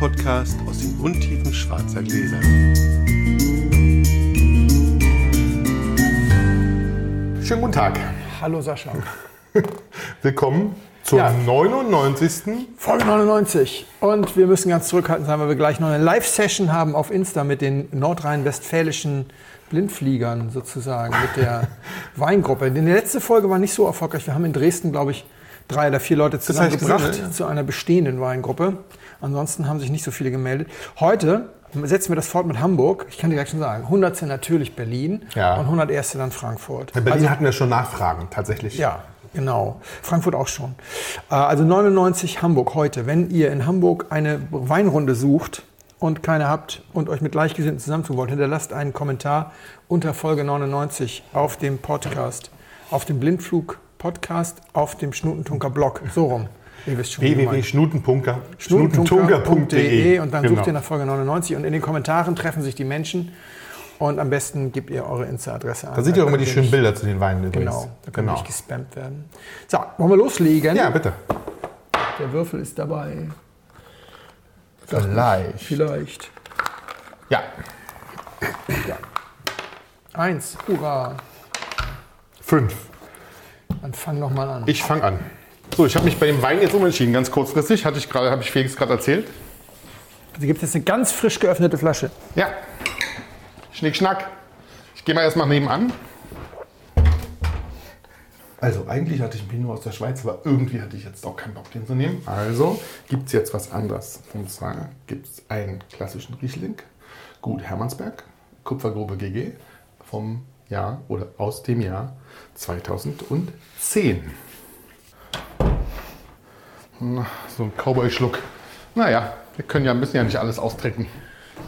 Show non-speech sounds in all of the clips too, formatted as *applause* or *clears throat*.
Wein-Podcast aus den Untiefen schwarzer Gläser. Schönen guten Tag. Hallo Sascha. *laughs* Willkommen zur Ja. 99. Folge 99. Und wir müssen ganz zurückhaltend sein, weil wir gleich noch eine Live-Session haben auf Insta mit den nordrhein-westfälischen Blindfliegern sozusagen, mit der *laughs* Weingruppe. Denn die letzte Folge war nicht so erfolgreich. Wir haben in Dresden, glaube ich, drei oder vier Leute zusammengebracht ja. zu einer bestehenden Weingruppe. Ansonsten haben sich nicht so viele gemeldet. Heute setzen wir das fort mit Hamburg. Ich kann dir gleich schon sagen, 100. natürlich Berlin Ja. und 101. dann Frankfurt. In Berlin hatten wir schon Nachfragen, tatsächlich. Ja, genau. Frankfurt auch schon. Äh, Also 99 Hamburg heute. Wenn ihr in Hamburg eine Weinrunde sucht und keine habt und euch mit Gleichgesinnten zusammentun wollt, hinterlasst einen Kommentar unter Folge 99 auf dem Podcast, auf dem Blindflug-Podcast, auf dem Schnutentunker Blog. So rum. Ihr wisst schon, wie gemeint. www.schnutenpunker- schnutentunker.de und dann Genau. sucht ihr nach Folge 99 und in den Kommentaren treffen sich die Menschen und am besten gebt ihr eure Insta-Adresse an. Da seht ihr auch immer die schönen Bilder zu den Weinen übrigens. Genau, da können genau. nicht gespammt werden. So, wollen wir loslegen? Ja, bitte. Der Würfel ist dabei. Vielleicht. Vielleicht. Ja, Eins, hurra. fünf. Dann fang noch mal an. Ich fange an. So, ich habe mich bei dem Wein jetzt umentschieden, ganz kurzfristig. Hatte ich gerade, habe ich Felix gerade erzählt. Also gibt es jetzt eine ganz frisch geöffnete Flasche. Ja. Schnick, schnack. Ich gehe mal erstmal nebenan. Also eigentlich hatte ich einen Pinot aus der Schweiz, aber irgendwie hatte ich jetzt auch keinen Bock, den zu nehmen. Also gibt es jetzt was anderes. Und zwar gibt es einen klassischen Riesling, Gut Hermannsberg, Kupfergrube GG vom Jahr oder aus dem Jahr 2010. Na, so ein Cowboy-Schluck. Naja, wir können ja, müssen ja nicht alles austrinken.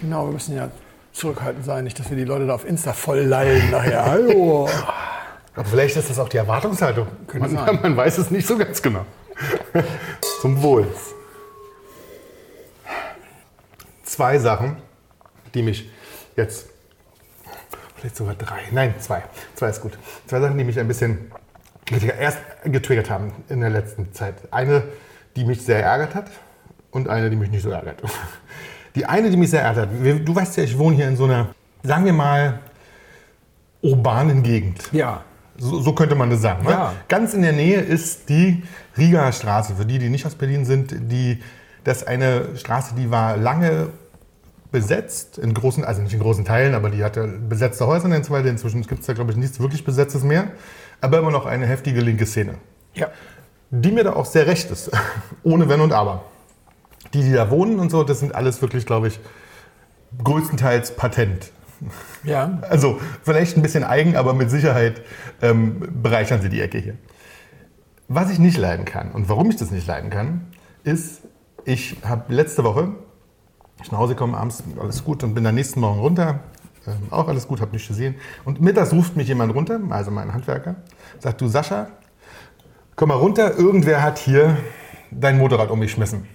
Genau, wir müssen ja zurückhaltend sein, nicht, dass wir die Leute da auf Insta voll lallen nachher. Hallo. Aber vielleicht ist das auch die Erwartungshaltung. Könnte man, sein. man weiß es nicht so ganz genau. *laughs* Zum Wohl. Zwei Sachen, die mich jetzt, vielleicht sogar drei, nein, zwei, zwei ist gut. Zwei Sachen, die mich ein bisschen erst getriggert haben in der letzten Zeit. Eine, die mich sehr ärgert hat und eine, die mich nicht so ärgert. *laughs* Die eine, die mich sehr ärgert hat, du weißt ja, ich wohne hier in so einer, sagen wir mal, urbanen Gegend. Ja. So, so könnte man das sagen. Ne? Ja. Ganz in der Nähe ist die Rieger Straße. Für die, die nicht aus Berlin sind, die, das ist eine Straße, die war lange besetzt, in großen, also nicht in großen Teilen, aber die hatte besetzte Häuser und so weiter. Inzwischen gibt es da, glaube ich, nichts wirklich Besetztes mehr. Aber immer noch eine heftige linke Szene. Ja. Die mir da auch sehr recht ist. *laughs* Ohne Wenn und Aber. Die, die da wohnen und so, das sind alles wirklich, glaube ich, größtenteils Patent. Ja. Also vielleicht ein bisschen eigen, aber mit Sicherheit ähm, bereichern sie die Ecke hier. Was ich nicht leiden kann und warum ich das nicht leiden kann, ist, ich habe letzte Woche, ich nach Hause komme abends, alles gut und bin dann nächsten Morgen runter, ähm, auch alles gut, habe nichts gesehen. Und mittags ruft mich jemand runter, also mein Handwerker, sagt, du Sascha, komm mal runter, irgendwer hat hier dein Motorrad umgeschmissen.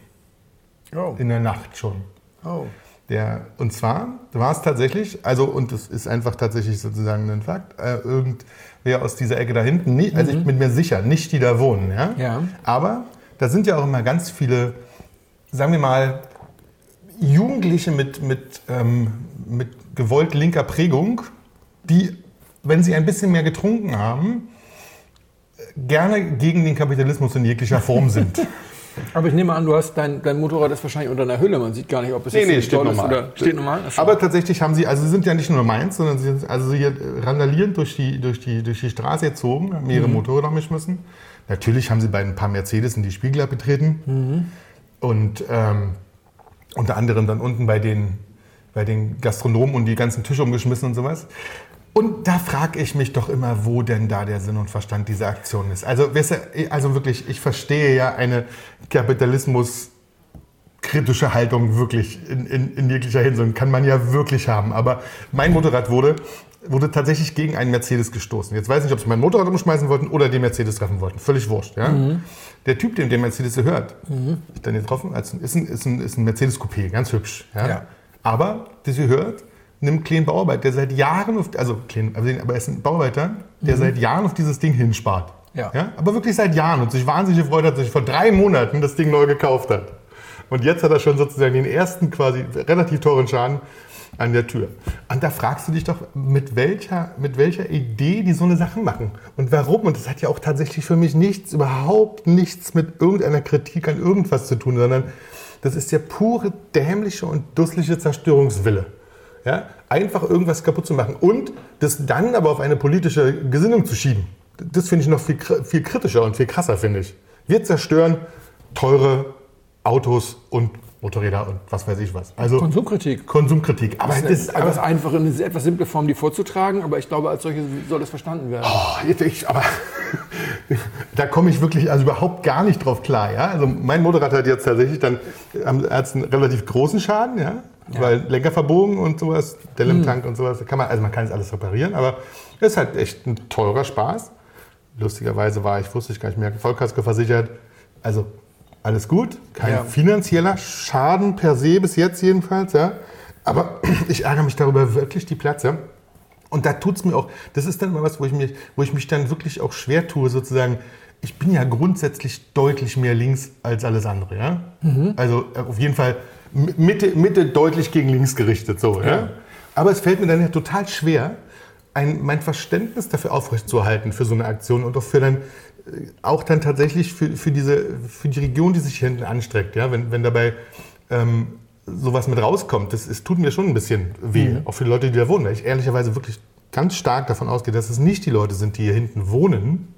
Oh. In der Nacht schon. Oh. Der, und zwar war es tatsächlich, also und das ist einfach tatsächlich sozusagen ein Fakt, äh, irgendwer aus dieser Ecke da hinten, nicht, also ich bin mir sicher, nicht die da wohnen, ja? Ja. Aber da sind ja auch immer ganz viele, sagen wir mal, Jugendliche mit, mit, ähm, mit gewollt linker Prägung, die, wenn sie ein bisschen mehr getrunken haben, gerne gegen den Kapitalismus in jeglicher Form sind. *laughs* Aber ich nehme an, du hast dein, dein Motorrad ist wahrscheinlich unter einer Hülle. Man sieht gar nicht, ob es Nee, jetzt nee, steht Doll ist normal. oder steht normal. Aber tatsächlich haben sie, also sie sind ja nicht nur meins, sondern sie sind also hier randalierend durch die, durch die, durch die Straße gezogen, haben Mhm. ihre Motorräder umgeschmissen. Natürlich haben sie bei ein paar Mercedes in die Spiegel abgetreten. Mhm. Und ähm, unter anderem dann unten bei den, bei den Gastronomen und die ganzen Tische umgeschmissen und sowas. Und da frage ich mich doch immer, wo denn da der Sinn und Verstand dieser Aktion ist. Also, weißt du, also wirklich, ich verstehe ja eine Kapitalismus kritische Haltung wirklich in, in, in jeglicher Hinsicht. Kann man ja wirklich haben. Aber mein Motorrad wurde, wurde tatsächlich gegen einen Mercedes gestoßen. Jetzt weiß ich nicht, ob sie mein Motorrad umschmeißen wollten oder den Mercedes treffen wollten. Völlig wurscht. Ja? Der Typ, dem der Mercedes gehört, ich dann getroffen, ist ein, ist ein, ist ein Mercedes Coupé, ganz hübsch. Ja? Ja. Aber, das gehört einem kleinen Bauarbeiter, der seit Jahren, auf, also klein, aber er ist ein Bauarbeiter, der seit Jahren auf dieses Ding hinspart. Ja. Aber wirklich seit Jahren und sich wahnsinnig gefreut hat, dass sich vor drei Monaten das Ding neu gekauft hat. Und jetzt hat er schon sozusagen den ersten quasi relativ teuren Schaden an der Tür. Und da fragst du dich doch, mit welcher, mit welcher Idee die so eine Sache machen und warum. Und das hat ja auch tatsächlich für mich nichts, überhaupt nichts mit irgendeiner Kritik an irgendwas zu tun, sondern das ist der pure dämliche und dusselige Zerstörungswille. Ja? Einfach irgendwas kaputt zu machen und das dann aber auf eine politische Gesinnung zu schieben. Das finde ich noch viel, viel kritischer und viel krasser, finde ich. Wir zerstören teure Autos und Motorräder und was weiß ich was. Also Konsumkritik. Konsumkritik. Aber das ist etwas einfache, eine etwas simple Form, die vorzutragen, aber ich glaube, als solche soll es verstanden werden. Oh, jetzt ich, aber *laughs* da komme ich wirklich also überhaupt gar nicht drauf klar. Ja? Also mein Motorrad hat jetzt tatsächlich dann ähm, hat einen relativ großen Schaden, ja? Ja. weil Lenker verbogen und sowas, Dell im hm. Tank und sowas. Kann man, also man kann es alles reparieren, aber es ist halt echt ein teurer Spaß. Lustigerweise war ich, wusste ich gar nicht mehr, Vollkasko versichert. Also alles gut, kein ja. finanzieller Schaden per se bis jetzt jedenfalls, ja. Aber *clears throat* ich ärgere mich darüber wirklich die Platze. Und da tut es mir auch, das ist dann mal was, wo ich, mich, wo ich mich dann wirklich auch schwer tue, sozusagen. Ich bin ja grundsätzlich deutlich mehr links als alles andere, ja. Mhm. Also äh, auf jeden Fall Mitte, Mitte deutlich gegen links gerichtet, so, ja. ja. Aber es fällt mir dann ja total schwer, ein, mein Verständnis dafür aufrechtzuerhalten für so eine Aktion und auch für dann auch dann tatsächlich für, für, diese, für die Region, die sich hier hinten anstreckt, ja, wenn, wenn dabei ähm, sowas mit rauskommt, das, das tut mir schon ein bisschen weh, mhm. auch für die Leute, die da wohnen, weil ich ehrlicherweise wirklich ganz stark davon ausgehe, dass es nicht die Leute sind, die hier hinten wohnen,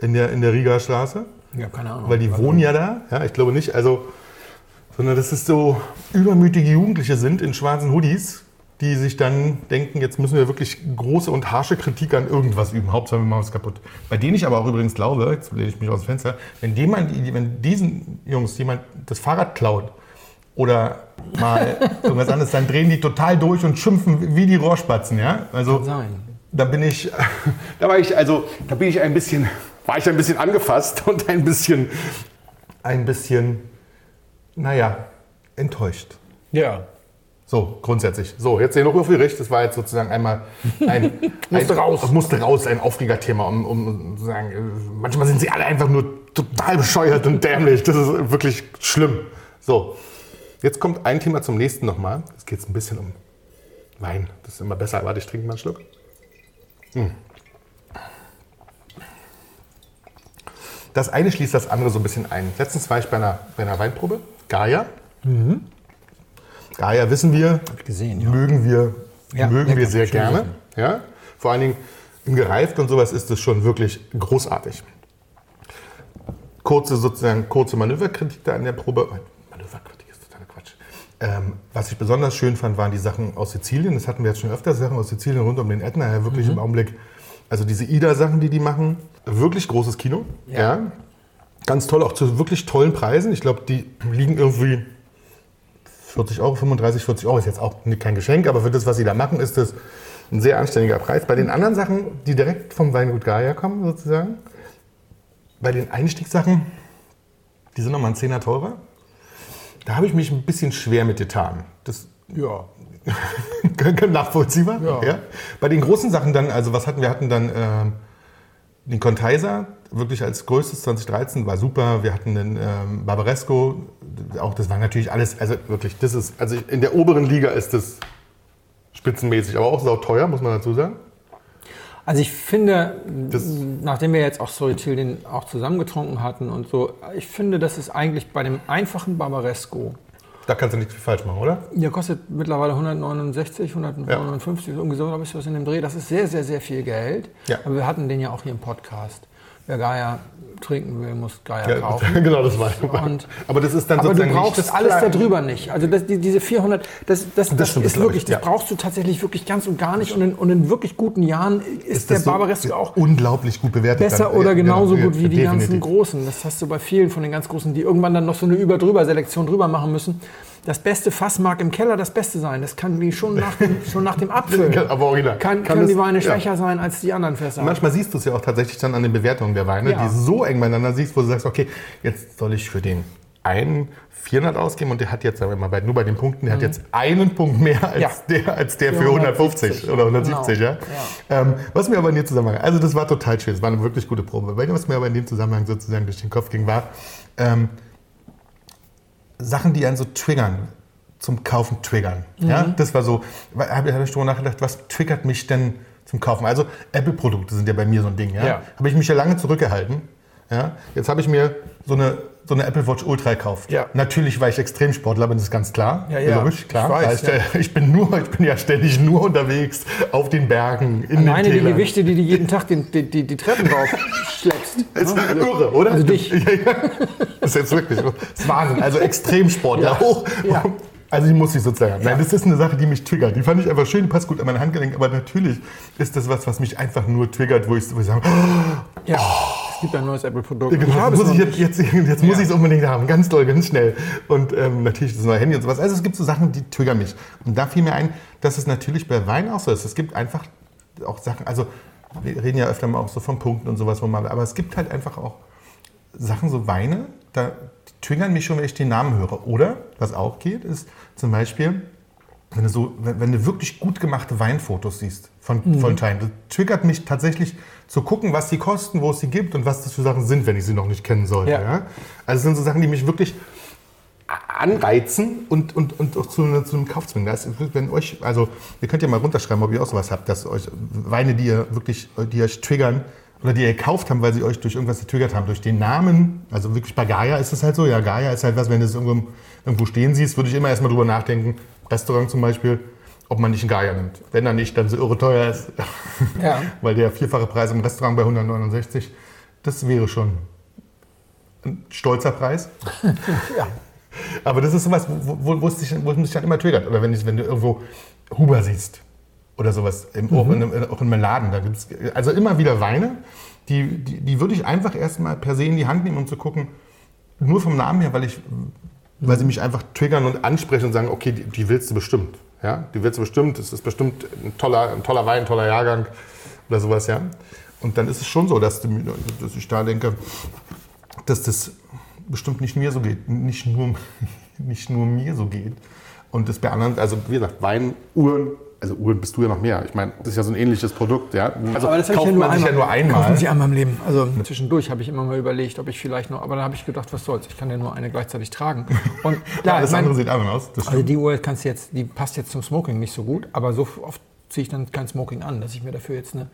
in der, in der Riga Straße. Ja, keine Ahnung. Weil die wohnen ja da, ja, ich glaube nicht, also, sondern dass es so übermütige Jugendliche sind in schwarzen Hoodies, die sich dann denken, jetzt müssen wir wirklich große und harsche Kritik an irgendwas üben. Hauptsache wir machen es kaputt. Bei denen ich aber auch übrigens glaube, jetzt lehne ich mich aus dem Fenster, wenn, jemand, wenn diesen Jungs jemand das Fahrrad klaut oder mal *laughs* irgendwas anderes, dann drehen die total durch und schimpfen wie die Rohrspatzen. Ja? Also, Kann sein. Da bin ich, *laughs* da war ich, also, da bin ich ein bisschen, war ich ein bisschen angefasst und ein bisschen, ein bisschen, naja, enttäuscht. Ja. So, grundsätzlich. So, jetzt sehen wir auf Gericht. Das war jetzt sozusagen einmal ein. *laughs* musste ein, raus. Musste raus, ein Aufregerthema, um, um zu sagen, äh, manchmal sind sie alle einfach nur total bescheuert und dämlich. Das ist wirklich schlimm. So, jetzt kommt ein Thema zum nächsten nochmal. Es geht ein bisschen um Wein. Das ist immer besser. Warte, ich trinke mal einen Schluck. Hm. Das eine schließt das andere so ein bisschen ein. Letztens war ich bei einer, bei einer Weinprobe, Gaia. Mhm. Daher wissen wir, gesehen, ja. mögen wir, ja, mögen wir sehr gerne. Ja? Vor allen Dingen im Gereift und sowas ist es schon wirklich großartig. Kurze, sozusagen, kurze Manöverkritik da an der Probe. Manöverkritik ist totaler Quatsch. Ähm, was ich besonders schön fand, waren die Sachen aus Sizilien. Das hatten wir jetzt schon öfter, Sachen aus Sizilien rund um den Ätna. Ja, wirklich mhm. im Augenblick. Also diese Ida-Sachen, die die machen, wirklich großes Kino. Ja. ja. Ganz toll, auch zu wirklich tollen Preisen. Ich glaube, die liegen irgendwie 40 Euro, 35, 40 Euro ist jetzt auch kein Geschenk, aber für das, was sie da machen, ist das ein sehr anständiger Preis. Bei den anderen Sachen, die direkt vom Weingut Gaia kommen, sozusagen, bei den Einstiegssachen, die sind nochmal ein Zehner teurer. Da habe ich mich ein bisschen schwer mit getan. Das ja. *laughs* nachvollziehbar. Ja. ja. Bei den großen Sachen dann, also was hatten wir? hatten dann äh, den Contaiser, wirklich als größtes 2013, war super. Wir hatten den ähm, Barbaresco, auch das war natürlich alles, also wirklich, das ist, also in der oberen Liga ist das spitzenmäßig, aber auch sau teuer, muss man dazu sagen. Also ich finde, das nachdem wir jetzt auch Soitil den auch zusammengetrunken hatten und so, ich finde, das ist eigentlich bei dem einfachen Barbaresco. Da kannst du nicht viel falsch machen, oder? Der kostet mittlerweile 169, 159, ja. irgendwie so, glaube ich, was in dem Dreh. Das ist sehr, sehr, sehr viel Geld. Ja. Aber wir hatten den ja auch hier im Podcast. Wer Gaia trinken will, muss Gaia ja, kaufen. *laughs* genau, das war und, Aber das ist dann aber sozusagen du brauchst nicht alles darüber nicht. Also das, die, diese 400, das, das, das, das ist wirklich, das ja. brauchst du tatsächlich wirklich ganz und gar nicht. Und in, und in wirklich guten Jahren ist, ist der Barbaresco auch unglaublich gut bewertet. Besser dann. oder genauso ja, gut wie die definitiv. ganzen Großen. Das hast du bei vielen von den ganz Großen, die irgendwann dann noch so eine Über-Drüber-Selektion drüber machen müssen das beste Fass mag im Keller das Beste sein. Das kann wie schon nach dem, schon nach dem Abfüllen. *laughs* Aber original. Kann, kann können die Weine schwächer ja. sein als die anderen Fässer. Manchmal siehst du es ja auch tatsächlich dann an den Bewertungen der Weine, ja. die so eng beieinander siehst, wo du sagst, okay, jetzt soll ich für den einen 400 ausgeben und der hat jetzt, sagen wir mal, bei, nur bei den Punkten, der mhm. hat jetzt einen Punkt mehr als ja. der, als der für 150 oder 170. Genau. Ja? Ähm, was mir aber in dem Zusammenhang, also das war total schön, das war eine wirklich gute Probe. Was mir aber in dem Zusammenhang sozusagen durch den Kopf ging, war, ähm, Sachen, die einen so triggern, zum Kaufen triggern. Ja, das war so, habe hab ich darüber nachgedacht, was triggert mich denn zum Kaufen? Also Apple-Produkte sind ja bei mir so ein Ding. Ja? Ja. Habe ich mich ja lange zurückgehalten. Ja? Jetzt habe ich mir so eine, so eine Apple Watch Ultra gekauft. Ja. Natürlich, weil ich Extremsportler bin, das ist ganz klar. Ja, ja. Logisch, klar. Ich weiß, Weil *laughs* ich, bin nur, ich bin ja ständig nur unterwegs auf den Bergen, in Meine, den die. Gewichte, die du jeden Tag die, die, die, die Treppen rauf *laughs* schleppst. Das ist Ja, also- irre, oder? Also dich. *laughs* Ja, ja. Das ist jetzt wirklich das ist Wahnsinn. Also Extremsportler Ja. hoch. Ja. Also die muss ich sozusagen haben. Nein, das ist eine Sache, die mich triggert. Die fand ich einfach schön, die passt gut an mein Handgelenk. Aber natürlich ist das was, was mich einfach nur triggert, wo ich, wo ich sage, oh, Ja, es gibt ein neues Apple-Produkt. genau, Ich muss ich jetzt, jetzt, jetzt muss Ja. ich es unbedingt haben. Ganz toll, ganz schnell. Und ähm, natürlich das neue Handy und sowas. Also es gibt so Sachen, die triggern mich. Und da fiel mir ein, dass es natürlich bei Wein auch so ist. Es gibt einfach auch Sachen, also wir reden ja öfter mal auch so von Punkten und sowas, wo man, aber es gibt halt einfach auch Sachen, so Weine, da triggern mich schon, wenn ich den Namen höre. Oder, was auch geht, ist zum Beispiel, wenn du, so, wenn, wenn du wirklich gut gemachte Weinfotos siehst von, Mhm. von Teilen. Das triggert mich tatsächlich zu gucken, was die kosten, wo es sie gibt und was das für Sachen sind, wenn ich sie noch nicht kennen sollte. Ja. Ja. Also es sind so Sachen, die mich wirklich anreizen und, und, und auch zu, zu einem Kauf zwingen. Das ist, wenn euch, also ihr könnt ja mal runterschreiben, ob ihr auch sowas habt, dass euch Weine, die ihr wirklich, die euch triggern oder die ihr gekauft habt, weil sie euch durch irgendwas getriggert haben, durch den Namen. Also wirklich bei Gaia ist es halt so. Ja, Gaia ist halt was, wenn du es irgendwo, irgendwo stehen siehst, würde ich immer erstmal drüber nachdenken. Restaurant zum Beispiel, ob man nicht einen Gaia nimmt. Wenn er nicht, dann so irre teuer ist. *laughs* Ja. weil der vierfache Preis im Restaurant bei 169, das wäre schon ein stolzer Preis. *laughs* Ja. Aber das ist sowas, wo, wo, wo, es dich, wo es mich dann immer triggert. Oder wenn, ich, wenn du irgendwo Huber siehst oder sowas, im, auch, in, einem- auch in einem Laden. Da gibt's also immer wieder Weine, die, die, die würde ich einfach erstmal per se in die Hand nehmen, um zu gucken, nur vom Namen her, weil, ich, weil sie mich einfach triggern und ansprechen und sagen, okay, die, die willst du bestimmt. Ja? Die willst du bestimmt, das ist bestimmt ein toller, ein toller Wein, ein toller Jahrgang oder sowas. Ja? Und dann ist es schon so, dass, du, dass ich da denke, dass das bestimmt nicht mir so geht, nicht nur, *laughs* nicht nur mir so geht. Und das bei anderen, also wie gesagt, Wein, Uhren, also Uhren bist du ja noch mehr. Ich meine, das ist ja so ein ähnliches Produkt, ja. Also Aber das habe kauft ich ja nur man sich einmal. ja nur einmal. Kauft man sich einmal im Leben. Also zwischendurch habe ich immer mal überlegt, ob ich vielleicht noch, aber dann habe ich gedacht, was soll's, ich kann ja nur eine gleichzeitig tragen. Und *laughs* klar, Alles ich mein, andere sieht anders aus. Das also die Uhr kannst du jetzt, die passt jetzt zum Smoking nicht so gut, aber so oft ziehe ich dann kein Smoking an, dass ich mir dafür jetzt eine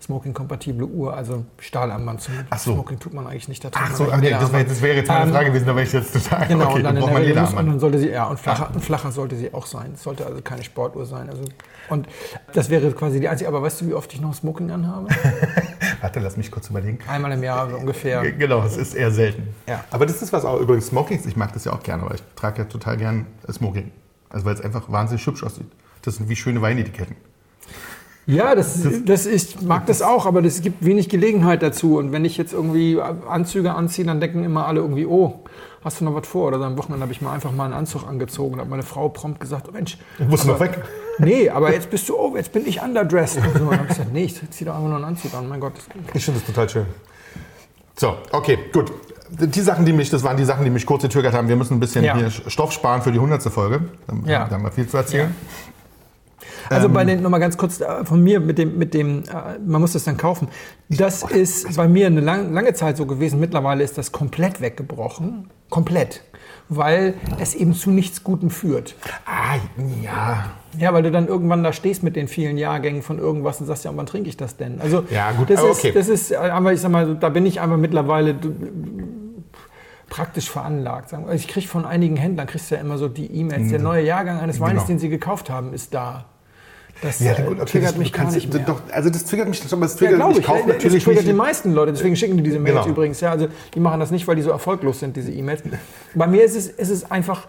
Smoking-kompatible Uhr, also Stahlarmband zum Ach so. Smoking tut man eigentlich nicht. Da Ach so, ach nee, das wäre das wäre jetzt meine Ähm, Frage gewesen, da wäre ich jetzt total. Genau, okay, und dann dann braucht man Regel jeder muss, und dann sollte sie, ja, und flacher, und flacher sollte sie auch sein. Es sollte also keine Sportuhr sein. Also, und das wäre quasi die einzige, aber weißt du, wie oft ich noch Smoking anhabe? *laughs* Warte, lass mich kurz überlegen. Einmal im Jahr so ungefähr. Genau, es ist eher selten. Ja. Aber das ist was auch übrigens Smokings, ich mag das ja auch gerne, aber ich trage ja total gern äh, Smoking. Also weil es einfach wahnsinnig hübsch aussieht. Das sind wie schöne Weinetiketten. Ja, das, das ist, mag das auch, aber es gibt wenig Gelegenheit dazu. Und wenn ich jetzt irgendwie Anzüge anziehe, dann denken immer alle irgendwie, oh, hast du noch was vor? Oder dann am Wochenende habe ich mal einfach mal einen Anzug angezogen und habe meine Frau prompt gesagt, oh Mensch. Musst du noch aber- weg? Nee, aber jetzt bist du, oh, jetzt bin ich underdressed. Und so. Dann habe ich gesagt, nee, ich zieh doch einfach nur einen Anzug an. Mein Gott. Ich finde das total schön. So, okay, gut. Die Sachen, die mich, das waren die Sachen, die mich kurz getriggert haben. Wir müssen ein bisschen Ja. hier Stoff sparen für die 100. Folge. Da, Ja. da haben wir viel zu erzählen. Also Ähm. bei den, nochmal ganz kurz äh, von mir mit dem, mit dem, äh, man muss das dann kaufen. Das ist bei mir eine lang, lange Zeit so gewesen. Mittlerweile ist das komplett weggebrochen. Komplett. Weil es eben zu nichts Gutem führt. Ah, ja. Ja, weil du dann irgendwann da stehst mit den vielen Jahrgängen von irgendwas und sagst, ja, wann trinke ich das denn? Also, Ja, gut, das aber ist, okay. das ist, äh, aber ich sag mal, da bin ich einfach mittlerweile praktisch veranlagt. Also ich kriege von einigen Händlern, kriegst du ja immer so die E-Mails, der neue Jahrgang eines Weines, Genau. den sie gekauft haben, ist da. Das Ja, äh, gut, triggert mich gar nicht mehr. Doch, also das triggert mich schon, aber es Ja, triggert, glaube ich ich. kaufe Ja, natürlich das triggert die meisten Leute, deswegen schicken die diese Mails Genau. übrigens. Ja, also die machen das nicht, weil die so erfolglos sind, diese E-Mails. Bei mir ist es, ist es einfach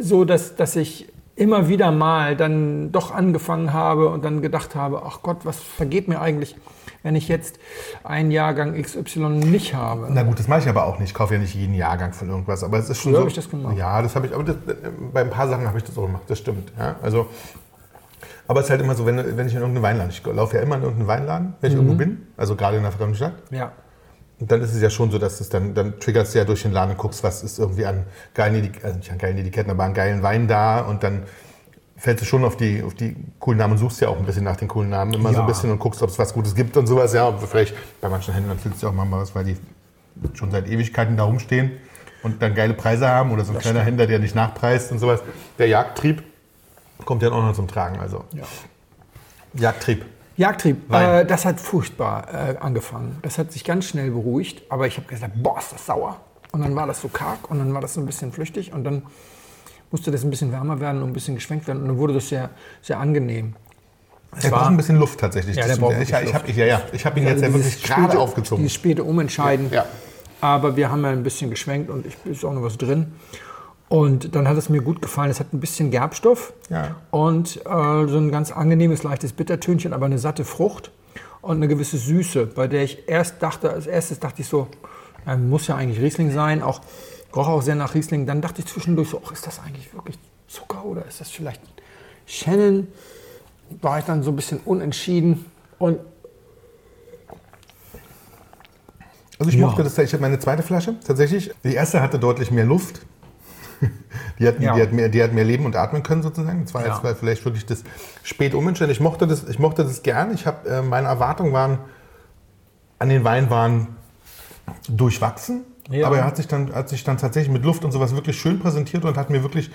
so, dass, dass ich immer wieder mal dann doch angefangen habe und dann gedacht habe, ach Gott, was vergeht mir eigentlich, wenn ich jetzt einen Jahrgang XY nicht habe. Na gut, das mache ich aber auch nicht. Ich kaufe ja nicht jeden Jahrgang von irgendwas. Aber es ist schon Früher so. habe ich das gemacht. Ja, das habe ich. Aber das, bei ein paar Sachen habe ich das auch gemacht. Das stimmt. Ja, also. Aber es ist halt immer so, wenn, wenn ich in irgendeinen Weinladen, ich laufe ja immer in irgendeinen Weinladen, wenn ich Mhm. irgendwo bin, also gerade in einer fremden Stadt. Ja. Und dann ist es ja schon so, dass es dann, dann triggerst du ja durch den Laden und guckst, was ist irgendwie an geilen Etiketten, also nicht an geilen Etiketten, aber an geilen Wein da und dann fällst du schon auf die, auf die coolen Namen und suchst ja auch ein bisschen nach den coolen Namen immer so Ja. ein bisschen und guckst, ob es was Gutes gibt und sowas. Ja, und vielleicht bei manchen Händlern findest du auch mal was, weil die schon seit Ewigkeiten da rumstehen. und dann geile Preise haben oder so ein kleiner Händler, der nicht nachpreist und sowas. Der Jagdtrieb kommt dann auch noch zum Tragen. Also Ja. Jagdtrieb. Jagdtrieb, äh, das hat furchtbar äh, angefangen. Das hat sich ganz schnell beruhigt, aber ich habe gesagt, boah, ist das sauer. Und dann war das so karg und dann war das so ein bisschen flüchtig und dann musste das ein bisschen wärmer werden und ein bisschen geschwenkt werden und dann wurde das sehr, sehr angenehm. Es Der braucht ein bisschen Luft tatsächlich. Ja, der braucht ich, ich hab, ich, ja, ja. habe ihn jetzt ja wirklich gerade aufgezogen. Dieses späte Umentscheiden. Ja. Aber wir haben ja ein bisschen geschwenkt und ich, ist auch noch was drin. Und dann hat es mir gut gefallen. Es hat ein bisschen Gerbstoff Ja. und äh, so ein ganz angenehmes, leichtes Bittertönchen, aber eine satte Frucht und eine gewisse Süße, bei der ich erst dachte, als erstes dachte ich so, äh, muss ja eigentlich Riesling sein, auch roch auch sehr nach Riesling. Dann dachte ich zwischendurch so, ach, ist das eigentlich wirklich Zucker oder ist das vielleicht Shannon? War ich dann so ein bisschen unentschieden und Also ich Ja. mochte das, ich habe meine zweite Flasche tatsächlich. Die erste hatte deutlich mehr Luft. Die hat, Ja. die, hat mehr, die hat mehr leben und atmen können sozusagen. Das war Ja. jetzt war vielleicht wirklich das spät umentscheiden. Ich mochte das, ich mochte das gern. Ich habe, äh, meine Erwartungen waren an den Wein waren durchwachsen. Ja. Aber er hat sich, dann, hat sich dann tatsächlich mit Luft und sowas wirklich schön präsentiert und hat mir wirklich,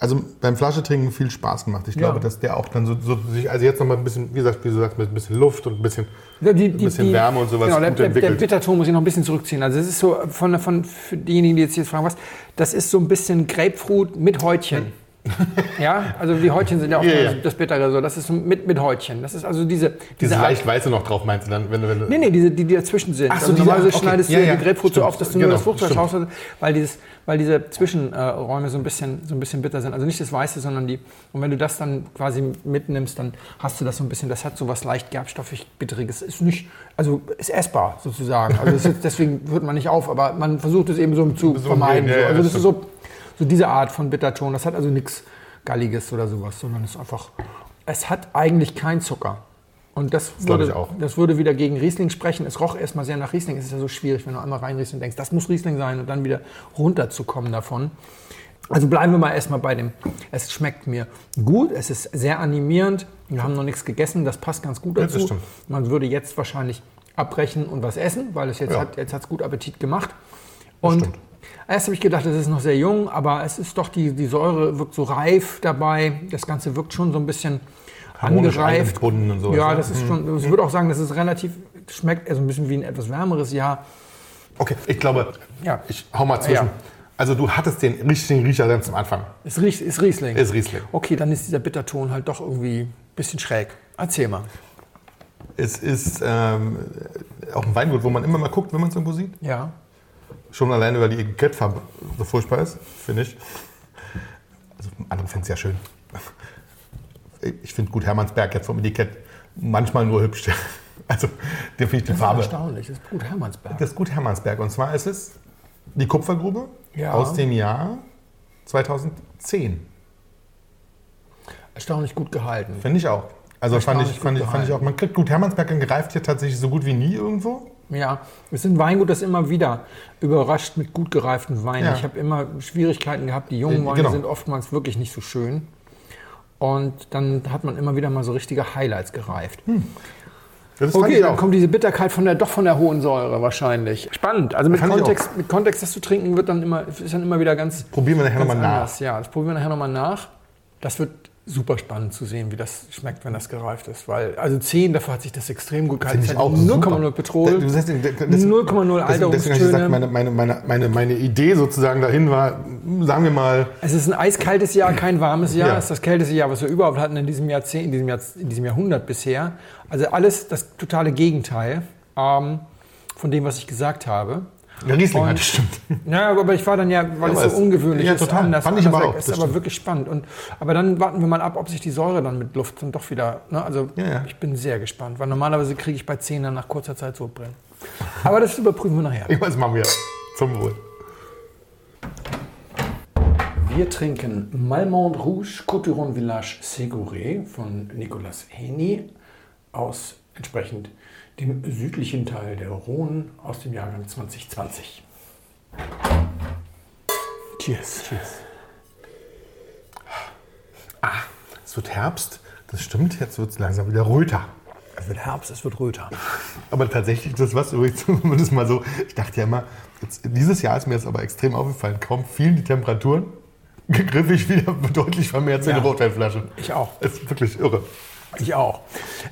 also beim Flaschetrinken viel Spaß gemacht. Ich Ja. glaube, dass der auch dann so, so sich, also jetzt nochmal ein bisschen, wie gesagt, wie du sagst, mit ein bisschen Luft und ein bisschen, Ja, die, ein bisschen Wärme und sowas Genau, der, gut der, der entwickelt. Bitterton muss ich noch ein bisschen zurückziehen. Also es ist so, von, von, für diejenigen, die jetzt hier fragen, was, das ist so ein bisschen Grapefruit mit Häutchen. Ja, also die Häutchen sind ja auch ja. das Bittere so. Das ist mit, mit Häutchen. Das ist also diese, diese Diese leicht weiße noch drauf, meinst du dann? Wenn, du- wenn, du- Nee, nee, diese, die, die dazwischen sind. Ach so, also normalerweise okay. schneidest du ja, die Grapefruit so auf, dass du nur Genau, das Fruchtfleisch raushast, weil, dieses, weil diese Zwischenräume so ein bisschen, so ein bisschen bitter sind. Also nicht das Weiße, sondern die. Und wenn du das dann quasi mitnimmst, dann hast du das so ein bisschen, das hat so was leicht gerbstoffig bitteriges. Ist nicht, also ist essbar sozusagen. Also ist *laughs* deswegen hört man nicht auf, aber man versucht es eben so zu So vermeiden. ja, so. Also das ist so, so diese Art von Bitterton. Das hat also nichts Galliges oder sowas, sondern es ist einfach, es hat eigentlich kein Zucker. Und das glaub würde, das würde wieder gegen Riesling sprechen. Es roch erstmal sehr nach Riesling. Es ist ja so schwierig, wenn du einmal reinriechst und denkst, das muss Riesling sein und dann wieder runterzukommen davon. Also bleiben wir mal erstmal bei dem. Es schmeckt mir gut, es ist sehr animierend. Wir haben noch nichts gegessen, das passt ganz gut Ja, das dazu. stimmt. Man würde jetzt wahrscheinlich abbrechen und was essen, weil es jetzt Ja. hat jetzt hat's gut Appetit gemacht. Und. Erst habe ich gedacht, es ist noch sehr jung, aber es ist doch die, die Säure wirkt so reif dabei. Das Ganze wirkt schon so ein bisschen Harmonisch angereift. und sowas, Ja, ne? das ist schon. Ich würde auch sagen, das ist relativ schmeckt also ein bisschen wie ein etwas wärmeres Jahr. Okay, ich glaube, Ja. ich hau mal zwischen. Ja. Also du hattest den richtigen Riecher ganz am Anfang. Ist, Ries- ist Riesling. Ist Riesling. Okay, dann ist dieser Bitterton halt doch irgendwie ein bisschen schräg. Erzähl mal. Es ist ähm, auch ein Weingut, wo man immer mal guckt, wenn man es irgendwo sieht. Ja. Schon alleine, weil die Etikettfarbe so furchtbar ist, finde ich. Also andere finden es ja schön. Ich finde gut Hermannsberg jetzt vom Etikett manchmal nur hübsch. Also, der finde ich die Das ist Farbe. erstaunlich. Das ist gut Hermannsberg. Das ist gut Hermannsberg. Und zwar ist es die Kupfergrube Ja. aus dem Jahr 2010. Erstaunlich gut gehalten. Finde ich auch. Also fand ich, fand, ich, fand ich auch. Man kriegt gut Hermannsberg und greift hier tatsächlich so gut wie nie irgendwo. Ja, wir sind Weingut, das immer wieder überrascht mit gut gereiften Weinen. Ja. Ich habe immer Schwierigkeiten gehabt. Die jungen Äh, Weine genau. sind oftmals wirklich nicht so schön. Und dann hat man immer wieder mal so richtige Highlights gereift. Das fand Okay, dann auch. kommt diese Bitterkeit von der, doch von der hohen Säure wahrscheinlich. Spannend. Also mit Kontext, mit Kontext, das zu trinken, wird dann immer, ist dann immer wieder ganz, Probieren wir nachher nochmal nach. Ja, das probieren wir nachher nochmal nach. Das wird super spannend zu sehen, wie das schmeckt, wenn das gereift ist. Weil, also 10, dafür hat sich das extrem gut gehalten. Finde ich Es hat auch 0,0 super. Petrol. Du sagst, das- das- 0,0 Deswegen, deswegen habe ich Alterungstöne. gesagt, meine, meine, meine, meine, meine Idee sozusagen dahin war, sagen wir mal, Es ist ein eiskaltes Jahr, kein warmes Jahr. Ja. Es ist das kälteste Jahr, was wir überhaupt hatten in diesem Jahrzehnt, in diesem, Jahr, in diesem Jahrhundert bisher. Also alles das totale Gegenteil ähm, von dem, was ich gesagt habe. Ja, Riesling Und- stimmt. *laughs* Ja, aber ich war dann ja, weil aber es so ungewöhnlich ja, ist, total. anders. Fand ich aber auch, Ist aber stimmt. wirklich spannend. Und, aber dann warten wir mal ab, ob sich die Säure dann mit Luft dann doch wieder. Ne? Also Ja, ja. ich bin sehr gespannt, weil normalerweise kriege ich bei 10 dann nach kurzer Zeit Sodbrennen. Aber das überprüfen wir nachher. Ich weiß, machen wir. Zum Wohl. Wir trinken Malmont Rouge Coturon Village Séguré von Nicolas Heny aus entsprechend dem südlichen Teil der Rhone aus dem Jahrgang 2020. Cheers. Cheers. Es wird Herbst, das stimmt, jetzt wird es langsam wieder röter. Es wird Herbst, es wird röter. Aber tatsächlich, das was übrigens, *laughs* das mal so, ich dachte ja immer, jetzt, dieses Jahr ist mir das aber extrem aufgefallen, kaum fielen die Temperaturen, *laughs* griff ich wieder deutlich vermehrt zu Ja. eine Rotweinflasche. Ich auch. Das ist wirklich irre. Ich auch.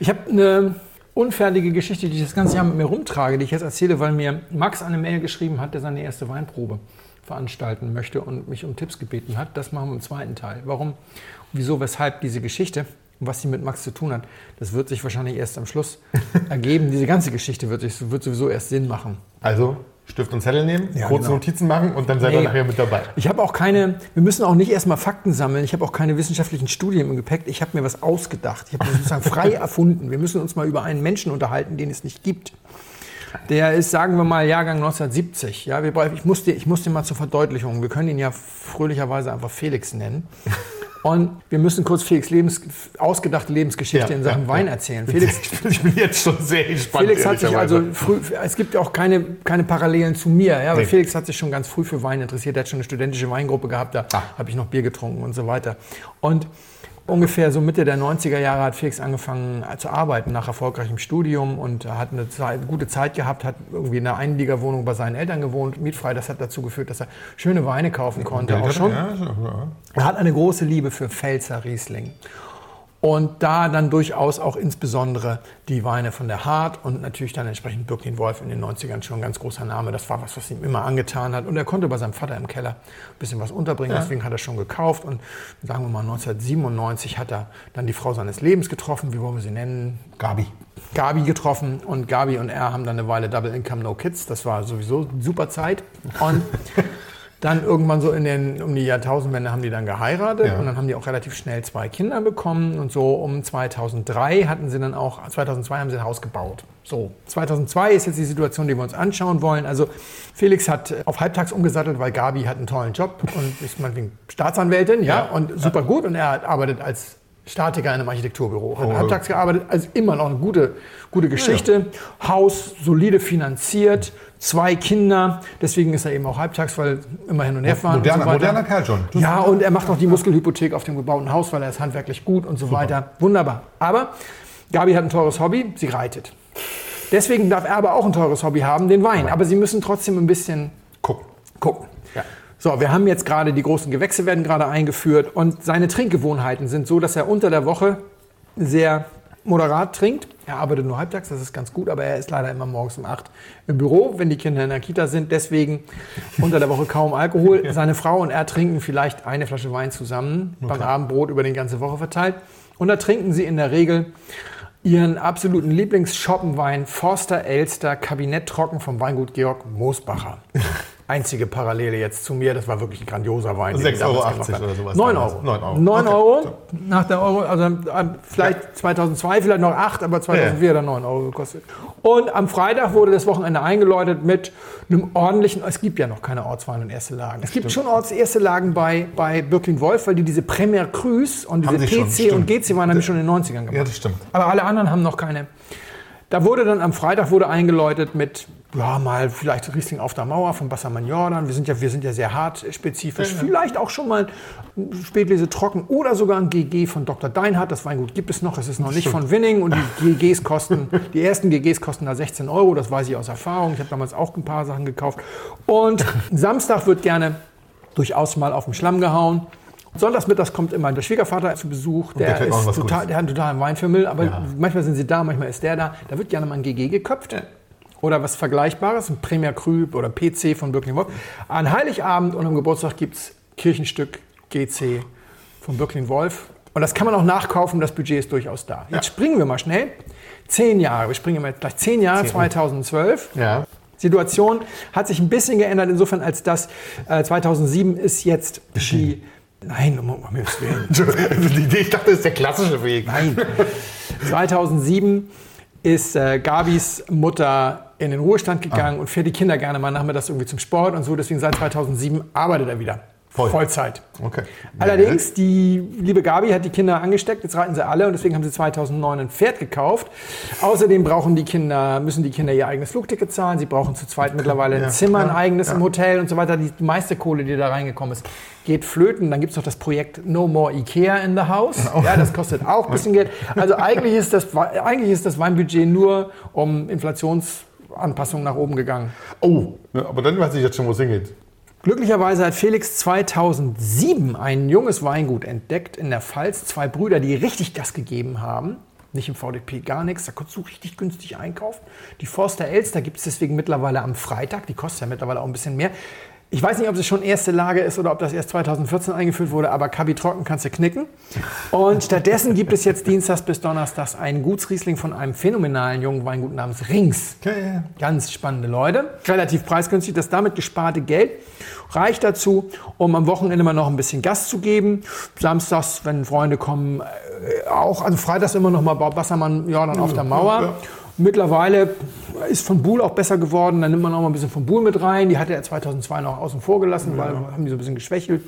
Ich habe eine unfertige Geschichte, die ich das ganze Jahr mit mir rumtrage, die ich jetzt erzähle, weil mir Max eine Mail geschrieben hat, der seine erste Weinprobe veranstalten möchte und mich um Tipps gebeten hat. Das machen wir im zweiten Teil. Warum, wieso, weshalb diese Geschichte und was sie mit Max zu tun hat, das wird sich wahrscheinlich erst am Schluss ergeben. Diese ganze Geschichte wird, wird sowieso erst Sinn machen. Also Stift und Zettel nehmen, Ja, kurze genau. Notizen machen und dann seid ihr Nee. nachher mit dabei. Ich habe auch keine, wir müssen auch nicht erstmal Fakten sammeln. Ich habe auch keine wissenschaftlichen Studien im Gepäck. Ich habe mir was ausgedacht. Ich habe sozusagen frei *laughs* erfunden. Wir müssen uns mal über einen Menschen unterhalten, den es nicht gibt. Der ist, sagen wir mal, Jahrgang 1970. Ja, wir, brauchen- ich, muss dir, ich muss dir mal zur Verdeutlichung. Wir können ihn ja fröhlicherweise einfach Felix nennen. Und wir müssen kurz Felix Lebens, ausgedachte Lebensgeschichte Ja, in Sachen ja, Wein erzählen. *laughs* Felix, ich bin jetzt schon sehr gespannt. Felix hat sich also früh, es gibt auch keine, keine Parallelen zu mir, ja, aber Nee. Felix hat sich schon ganz früh für Wein interessiert. Er hat schon eine studentische Weingruppe gehabt, da Ah. habe ich noch Bier getrunken und so weiter. Und ungefähr so Mitte der 90er Jahre hat Felix angefangen äh, zu arbeiten nach erfolgreichem Studium und hat eine Zeit, gute Zeit gehabt, hat irgendwie in einer Einliegerwohnung bei seinen Eltern gewohnt, mietfrei. Das hat dazu geführt, dass er schöne Weine kaufen konnte, auch schon. Er hat eine große Liebe für Pfälzer Riesling. Und da dann durchaus auch insbesondere die Weine von der Hart und natürlich dann entsprechend Birkin Wolf in den 90ern schon ein ganz großer Name. Das war was, was ihm immer angetan hat. Und er konnte bei seinem Vater im Keller ein bisschen was unterbringen. Deswegen hat er schon gekauft. Und sagen wir mal 1997 hat er dann die Frau seines Lebens getroffen. Wie wollen wir sie nennen? Gabi. Gabi getroffen und Gabi und er haben dann eine Weile Double Income No Kids. Das war sowieso super Zeit. Und *laughs* dann irgendwann so in den, um die Jahrtausendwende haben die dann geheiratet Ja. und dann haben die auch relativ schnell zwei Kinder bekommen und so um 2003 hatten sie dann auch, 2002 haben sie ein Haus gebaut. So, 2002 ist jetzt die Situation, die wir uns anschauen wollen. Also Felix hat auf halbtags umgesattelt, weil Gabi hat einen tollen Job und ist meinetwegen Staatsanwältin, ja, Ja. und super gut und er arbeitet als Statiker in einem Architekturbüro. Hat Oh. halbtags gearbeitet, also immer noch eine gute, gute Geschichte. Haus solide finanziert, zwei Kinder, deswegen ist er eben auch halbtags, weil immer hin und her fahren. Moderner, und so moderner Kerl schon. Das- Ja, und er macht auch die Muskelhypothek auf dem gebauten Haus, weil er ist handwerklich gut und so weiter. Wunderbar. Aber Gabi hat ein teures Hobby, sie reitet. Deswegen darf er aber auch ein teures Hobby haben, den Wein. Aber sie müssen trotzdem ein bisschen Guck. gucken. Ja. So, wir haben jetzt gerade, die großen Gewächse werden gerade eingeführt und seine Trinkgewohnheiten sind so, dass er unter der Woche sehr moderat trinkt. Er arbeitet nur halbtags, das ist ganz gut, aber er ist leider immer morgens um 8 im Büro, wenn die Kinder in der Kita sind. Deswegen unter der Woche kaum Alkohol. *laughs* Seine Frau und er trinken vielleicht eine Flasche Wein zusammen, beim Abendbrot über die ganze Woche verteilt. Und da trinken sie in der Regel ihren absoluten Lieblingsschoppenwein Forster Elster Kabinett Trocken vom Weingut Georg Moosbacher. *laughs* Einzige Parallele jetzt zu mir, das war wirklich ein grandioser Wein. den 6,80 die damals Euro oder sowas 9 damals. Euro. 9 Euro. 9 Okay. Euro. Nach der Euro, also äh, vielleicht 2002, vielleicht noch 8, aber 2004 hat er 9 Euro gekostet. Und am Freitag wurde das Wochenende eingeläutet mit einem ordentlichen, es gibt ja noch keine Ortswein und erste Lagen. Es gibt schon Orts erste Lagen bei, bei Birkin Wolf, weil die diese Premier Cruise und diese schon, PC und. GC waren nämlich schon in den 90ern gemacht. Ja, das stimmt. Aber alle anderen haben noch keine. Da wurde dann am Freitag wurde eingeläutet mit, ja, mal vielleicht Riesling auf der Mauer von Bassermann Jordan. Wir sind ja, wir sind ja sehr hart spezifisch. Vielleicht auch schon mal Spätlese trocken oder sogar ein GG von Dr. Deinhardt. Das Weingut gibt es noch. Es ist noch nicht von Winning und die GGs kosten, die ersten GGs kosten da 16 Euro. Das weiß ich aus Erfahrung. Ich habe damals auch ein paar Sachen gekauft. Und Samstag wird gerne durchaus mal auf den Schlamm gehauen. Sonntagsmittags kommt immer der Schwiegervater zu Besuch. Der, der ist total, Gutes. der hat einen totalen Weinfimmel, aber Ja. manchmal sind sie da, manchmal ist der da. Da wird gerne mal ein GG geköpft. Oder was Vergleichbares, ein Premier Cru oder PC von Birkin Wolf. An Heiligabend und am Geburtstag gibt es Kirchenstück GC von Birkin Wolf. Und das kann man auch nachkaufen, das Budget ist durchaus da. Jetzt springen wir mal schnell. Zehn Jahre, wir springen immer gleich zehn Jahre, 2012. Ja. Situation hat sich ein bisschen geändert, insofern als das äh, 2007 ist jetzt die... Nein, um, um Himmels Willen. *laughs* Ich dachte, das ist der klassische Weg. Nein. 2007 ist äh, Gabis Mutter in den Ruhestand gegangen und fährt die Kinder gerne mal nachmittags irgendwie zum Sport und so. Deswegen seit 2007 arbeitet er wieder. Voll. Vollzeit. Okay. Allerdings, die liebe Gabi hat die Kinder angesteckt, jetzt reiten sie alle und deswegen haben sie 2009 ein Pferd gekauft. Außerdem brauchen die Kinder, müssen die Kinder ihr eigenes Flugticket zahlen, sie brauchen zu zweit mittlerweile ein Ja, Zimmer, ein eigenes ja. im Hotel und so weiter. Die meiste Kohle, die da reingekommen ist, geht flöten. Dann gibt es noch das Projekt No More Ikea in the House. Ja, das kostet auch ein bisschen Geld. Also eigentlich ist das, eigentlich ist das Weinbudget nur um Inflationsanpassungen nach oben gegangen. Oh, ne, aber dann weiß ich jetzt schon, wo es hingeht. Glücklicherweise hat Felix 2007 ein junges Weingut entdeckt in der Pfalz. Zwei Brüder, die richtig Gas gegeben haben. Nicht im VDP gar nichts, da konntest du richtig günstig einkaufen. Die Forster Elster gibt es deswegen mittlerweile am Freitag. Die kostet ja mittlerweile auch ein bisschen mehr. Ich weiß nicht, ob es schon erste Lage ist oder ob das erst 2014 eingeführt wurde, aber Kabi Trocken kannst du knicken. Und stattdessen gibt es jetzt dienstags bis donnerstags einen Gutsriesling von einem phänomenalen jungen Weingut namens Rings. Ja, ja. Ganz spannende Leute. Relativ preisgünstig. Das damit gesparte Geld reicht dazu, um am Wochenende mal noch ein bisschen Gas zu geben. Samstags, wenn Freunde kommen, äh, auch. Also freitags immer noch mal Wassermann Jordan auf der Mauer. ja. Mittlerweile ist von Buhl auch besser geworden. Dann nimmt man auch mal ein bisschen von Buhl mit rein. Die hatte er 2002 noch außen vor gelassen, weil haben die so ein bisschen geschwächelt.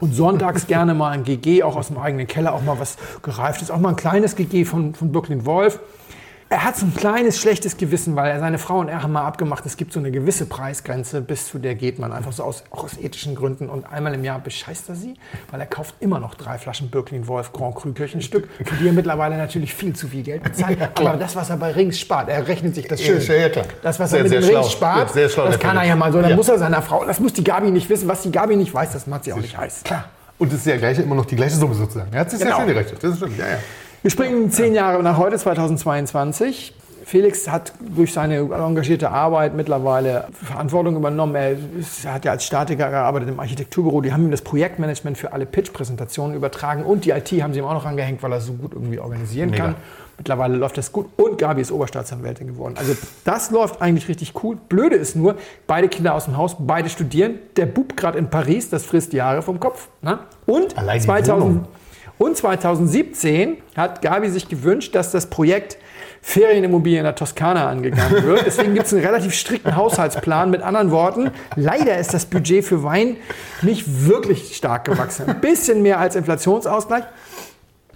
Und sonntags gerne mal ein GG, auch aus dem eigenen Keller, auch mal was gereiftes, auch mal ein kleines GG von, von Brooklyn Wolf. Er hat so ein kleines schlechtes Gewissen, weil er seine Frau und er haben mal abgemacht, es gibt so eine gewisse Preisgrenze, bis zu der geht man einfach so aus, auch aus ethischen Gründen. Und einmal im Jahr bescheißt er sie, weil er kauft immer noch drei Flaschen Birklin Wolf Grand Cru Kirchenstück, für die er mittlerweile natürlich viel zu viel Geld bezahlt. Aber das, was er bei Rings spart, er rechnet sich das schön. Ja, ja. Das, was Sehr, er mit dem schlau. Rings spart, Ja, schlau, das kann er ja mal so. Dann Ja. muss er seiner Frau, das muss die Gabi nicht wissen. Was die Gabi nicht weiß, das macht sie auch nicht heiß. Klar. Und es ist ja gleich immer noch die gleiche Summe sozusagen. Er hat sich Genau. sehr schön gerechnet. Das stimmt. Ja, ja. Wir springen zehn Jahre nach heute, 2022. Felix hat durch seine engagierte Arbeit mittlerweile Verantwortung übernommen. Er hat ja als Statiker gearbeitet im Architekturbüro. Die haben ihm das Projektmanagement für alle Pitch-Präsentationen übertragen und die IT haben sie ihm auch noch angehängt, weil er so gut irgendwie organisieren Mega. kann. Mittlerweile läuft das gut und Gabi ist Oberstaatsanwältin geworden. Also das läuft eigentlich richtig cool. Blöde ist nur, beide Kinder aus dem Haus, beide studieren. Der Bub gerade in Paris, das frisst Jahre vom Kopf. Ne? Und Allein die 2000, Wohnung. Und 2017 hat Gabi sich gewünscht, dass das Projekt Ferienimmobilien in der Toskana angegangen wird. Deswegen gibt es einen relativ strikten Haushaltsplan. Mit anderen Worten, leider ist das Budget für Wein nicht wirklich stark gewachsen. Ein bisschen mehr als Inflationsausgleich.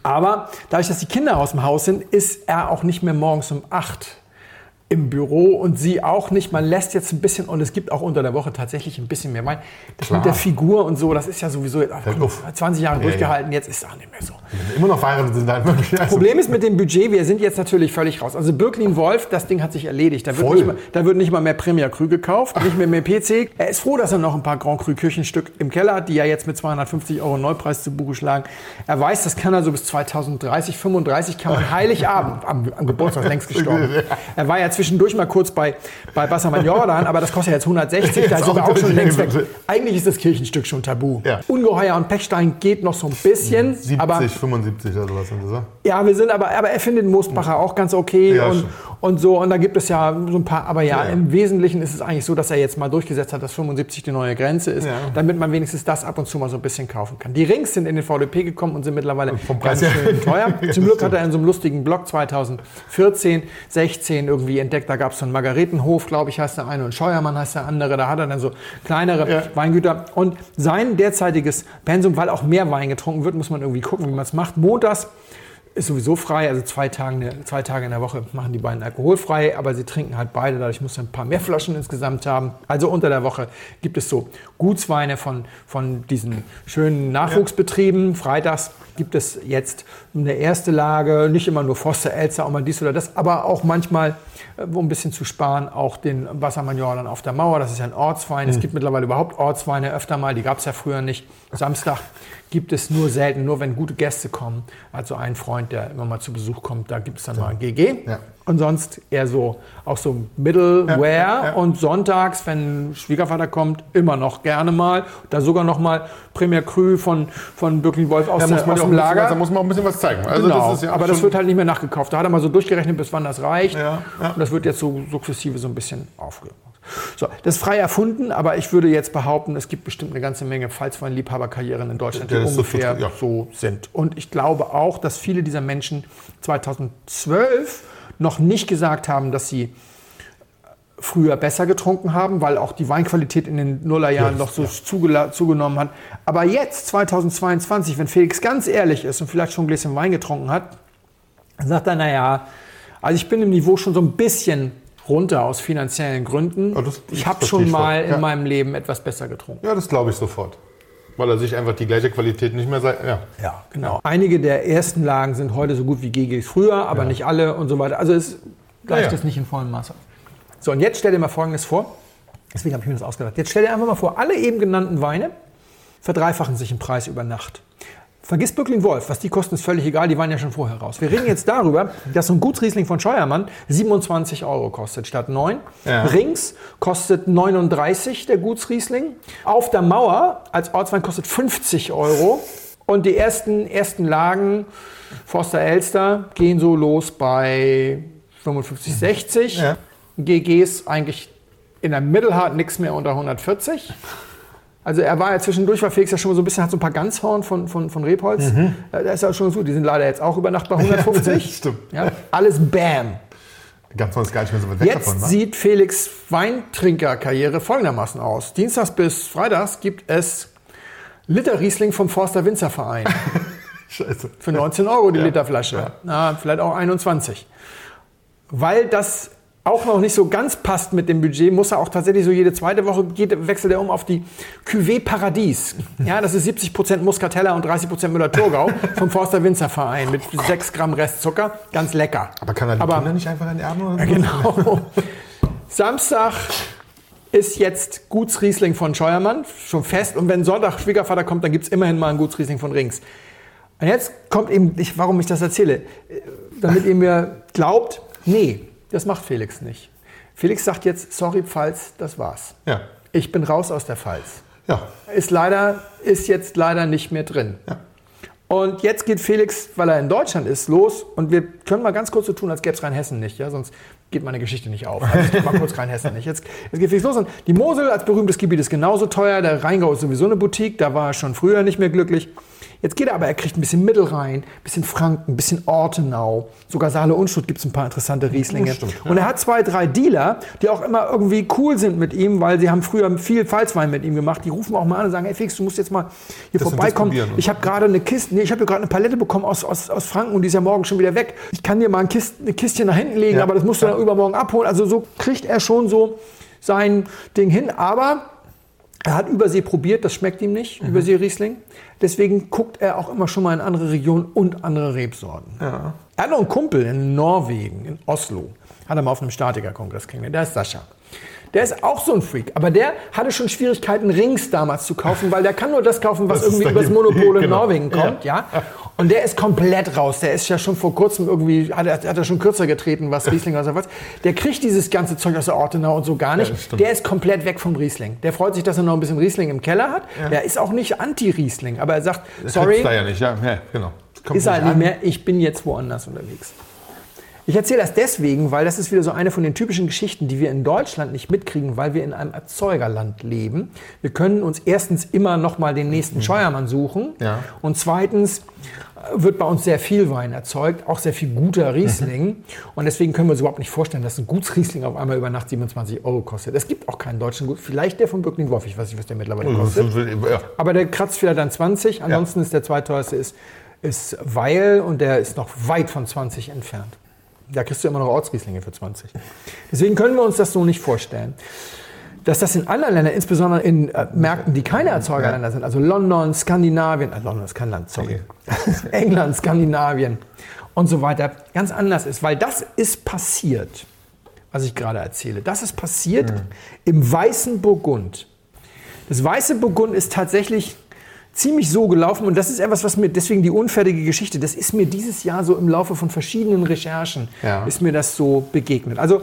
Aber dadurch, dass die Kinder aus dem Haus sind, ist er auch nicht mehr morgens um 8 im Büro und sie auch nicht. Man lässt jetzt ein bisschen, und es gibt auch unter der Woche tatsächlich ein bisschen mehr Wein. Das Klar. mit der Figur und so, das ist ja sowieso jetzt, ach, komm, uff. 20 Jahre Ja, durchgehalten, jetzt ist es auch nicht mehr so. Immer noch verheiratet sind, dann wirklich. Also, Problem ist mit dem Budget, wir sind jetzt natürlich völlig raus. Also Birklin Wolf, das Ding hat sich erledigt. Da wird, Voll. nicht mal, da wird nicht mal mehr Premier Cru gekauft, nicht mehr mehr PC. Er ist froh, dass er noch ein paar Grand Cru Küchenstück im Keller hat, die ja jetzt mit 250 Euro Neupreis zu Buche schlagen. Er weiß, das kann er so bis 2030, 35 kann man Heiligabend, am, am Geburtstag längst gestorben. *laughs* Er war ja zwischendurch mal kurz bei, bei Bassermann Jordan, aber das kostet ja jetzt 160, da sind wir auch schon längst weg. *laughs* Eigentlich ist das Kirchenstück schon tabu. Ja. Ungeheuer und Pechstein geht noch so ein bisschen, 70, aber 75 oder sowas sind das, oder? ja, wir sind aber, aber er findet Moosbacher auch ganz okay Ja, und, schon. und so. Und da gibt es ja so ein paar, aber ja, Ja, im Wesentlichen ist es eigentlich so, dass er jetzt mal durchgesetzt hat, dass 75 die neue Grenze ist, damit man wenigstens das ab und zu mal so ein bisschen kaufen kann. Die Rings sind in den VDP gekommen und sind mittlerweile vom ganz Preis her. schön teuer. *laughs* Zum Glück hat er in so einem lustigen Blog 2014, 16 irgendwie entdeckt, da gab es so einen Margaretenhof, glaube ich, heißt der eine, und Scheuermann heißt der andere. Da hat er dann so kleinere Ja. Weingüter. Und sein derzeitiges Pensum, weil auch mehr Wein getrunken wird, muss man irgendwie gucken, wie man es macht. Montags ist sowieso frei, also zwei Tage, zwei Tage in der Woche machen die beiden alkoholfrei, aber sie trinken halt beide, dadurch muss er ein paar mehr Flaschen insgesamt haben. Also unter der Woche gibt es so Gutsweine von, von diesen schönen Nachwuchsbetrieben. Freitags gibt es jetzt eine erste Lage, nicht immer nur Foster, Elster, auch mal dies oder das, aber auch manchmal, um ein bisschen zu sparen, auch den Wassermann Jordan auf der Mauer. Das ist ja ein Ortswein. Es gibt mittlerweile überhaupt Ortsweine öfter mal, die gab es ja früher nicht. Samstag gibt es nur selten, nur wenn gute Gäste kommen. Also ein Freund, der immer mal zu Besuch kommt, da gibt es dann mal ein GG. Ja. Und sonst eher so, auch so Middleware. Ja, ja. Und sonntags, wenn Schwiegervater kommt, immer noch gerne mal. Da sogar noch mal Premier Cru von, von Birkin Wolf aus, Da der, muss, man aus ja dem Lager. was- da muss man auch ein bisschen was zeigen. Also genau, das ja aber das wird halt nicht mehr nachgekauft. Da hat er mal so durchgerechnet, bis wann das reicht. Ja, ja. Und das wird jetzt so sukzessive so ein bisschen aufgemacht. So, das ist frei erfunden, aber ich würde jetzt behaupten, es gibt bestimmt eine ganze Menge Pfalzwein-Liebhaberkarrieren in Deutschland, die ungefähr total- ja. so sind. Und ich glaube auch, dass viele dieser Menschen 2012 noch nicht gesagt haben, dass sie früher besser getrunken haben, weil auch die Weinqualität in den Nullerjahren Ja, noch so ja. zugenommen hat. Aber jetzt, 2022, wenn Felix ganz ehrlich ist und vielleicht schon ein Gläschen Wein getrunken hat, sagt er, naja, also ich bin im Niveau schon so ein bisschen runter aus finanziellen Gründen. Ja, ich habe schon mal in Ja. meinem Leben etwas besser getrunken. Ja, das glaube ich sofort. Weil er sich einfach die gleiche Qualität nicht mehr sei. Ja. Ja, genau. Einige der ersten Lagen sind heute so gut wie GGs früher, aber nicht alle und so weiter. Also es gleicht das nicht in vollem Maße. So, und jetzt stell dir mal Folgendes vor. Deswegen habe ich mir das ausgedacht. Jetzt stell dir einfach mal vor, alle eben genannten Weine verdreifachen sich im Preis über Nacht. Vergiss Bückling Wolf, was die kosten, ist völlig egal, die waren ja schon vorher raus. Wir reden jetzt darüber, dass so ein Gutsriesling von Scheuermann 27 Euro kostet statt 9. Ja. Rings kostet 39 der Gutsriesling. Auf der Mauer als Ortswein kostet 50 Euro. Und die ersten, ersten Lagen, Forster Elster, gehen so los bei 55, 60. Ja. GGs eigentlich in der Mittelhart nichts mehr unter 140. Also er war ja zwischendurch, war Felix ja schon mal so ein bisschen, hat so ein paar Ganzhorn von, von, von Rebholz. Mhm. Äh, Da ist er schon so, die sind leider jetzt auch über Nacht bei *laughs* 150. Stimmt. Ja, alles Bam. Ganz sonst gar nicht mehr so weit weg Jetzt davon. ne? sieht Felix Weintrinkerkarriere folgendermaßen aus. Dienstags bis Freitags gibt es Liter Riesling vom Forster Winzerverein. *laughs* Scheiße. Für 19 Euro die Literflasche. Na, vielleicht auch 21. Weil das auch noch nicht so ganz passt mit dem Budget, muss er auch tatsächlich so jede zweite Woche geht, wechselt er um auf die Cuvée Paradies. Ja, das ist 70% Muscatella und 30% Müller-Thurgau *laughs* vom Forster Winzerverein mit 6 Gramm Restzucker. Ganz lecker. Aber kann er die Aber- Kinder nicht einfach enterben? Oder so? Genau. Samstag ist jetzt Gutsriesling von Scheuermann, schon fest. Und wenn Sonntag Schwiegervater kommt, dann gibt es immerhin mal ein Gutsriesling von Rings. Und jetzt kommt eben, ich, warum ich das erzähle, äh, damit ihr mir glaubt, nee, das macht Felix nicht. Felix sagt jetzt, sorry Pfalz, das war's. Ja. Ich bin raus aus der Pfalz. Ja. Ist leider, ist jetzt leider nicht mehr drin. Ja. Und jetzt geht Felix, weil er in Deutschland ist, los. Und wir können mal ganz kurz so tun, als gäbe es Rheinhessen nicht. Ja? Sonst geht meine Geschichte nicht auf. Also mal kurz Rheinhessen nicht. Jetzt, jetzt geht Felix los. Und die Mosel als berühmtes Gebiet ist genauso teuer. Der Rheingau ist sowieso eine Boutique. Da war er schon früher nicht mehr glücklich. Jetzt geht er aber, er kriegt ein bisschen Mittelrhein, ein bisschen Franken, ein bisschen Ortenau. Sogar Saale Unstrut gibt es ein paar interessante Rieslinge. stimmt. Und er hat zwei, drei Dealer, die auch immer irgendwie cool sind mit ihm, weil sie haben früher viel Pfalzwein mit ihm gemacht. Die rufen auch mal an und sagen, hey Felix, du musst jetzt mal hier Das vorbeikommen. Ich habe gerade eine Kiste, nee, ich habe gerade eine Palette bekommen aus, aus, aus Franken und die ist ja morgen schon wieder weg. Ich kann dir mal ein Kist, eine Kistchen nach hinten legen, Ja. aber das musst du dann übermorgen abholen. Also so kriegt er schon so sein Ding hin. Aber er hat Übersee probiert, das schmeckt ihm nicht, Übersee Riesling. Deswegen guckt er auch immer schon mal in andere Regionen und andere Rebsorten. Ja. Er hat noch einen Kumpel in Norwegen, in Oslo. Hat er mal auf einem Statikerkongress kennengelernt. Der ist Sascha. Der ist auch so ein Freak. Aber der hatte schon Schwierigkeiten, Rings damals zu kaufen, weil der kann nur das kaufen, was Das irgendwie übers. Monopol *laughs* in Genau. Norwegen kommt. Ja. *laughs* Und der ist komplett raus. Der ist ja schon vor kurzem irgendwie, hat er, hat er schon kürzer getreten, was Riesling oder was. Der kriegt dieses ganze Zeug aus der Ortenau und so gar nicht. das stimmt. der ist komplett weg vom Riesling. Der freut sich, dass er noch ein bisschen Riesling im Keller hat. Der ist auch nicht anti-Riesling. Aber er sagt, sorry, Sorry. Da ja nicht, ja, ja genau. Das kommt ist halt nicht mehr, ich bin jetzt woanders unterwegs. Ich erzähle das deswegen, weil das ist wieder so eine von den typischen Geschichten, die wir in Deutschland nicht mitkriegen, weil wir in einem Erzeugerland leben. Wir können uns erstens immer noch mal den nächsten Scheuermann suchen Ja. und zweitens äh, wird bei uns sehr viel Wein erzeugt, auch sehr viel guter Riesling. Und deswegen können wir uns überhaupt nicht vorstellen, dass ein Gutsriesling auf einmal über Nacht 27 Euro kostet. Es gibt auch keinen deutschen Gut, vielleicht der von Böckling Wolf, ich weiß nicht, was der mittlerweile kostet. Ja. Aber der kratzt vielleicht dann 20. Ansonsten ist der zweiteuerste ist, ist Weil und der ist noch weit von 20 entfernt. Da kriegst du immer noch Ortsrieslinge für 20. Deswegen können wir uns das so nicht vorstellen. Dass das in anderen Ländern, insbesondere in äh, Märkten, die keine Erzeugerländer sind, also London, Skandinavien, äh, London ist kein Land, sorry, *laughs* England, Skandinavien und so weiter, ganz anders ist. Weil das ist passiert, was ich gerade erzähle. Das ist passiert im weißen Burgund. Das weiße Burgund ist tatsächlich ziemlich so gelaufen und das ist etwas, was mir deswegen die unfertige Geschichte, das ist mir dieses Jahr so im Laufe von verschiedenen Recherchen Ja. ist mir das so begegnet. Also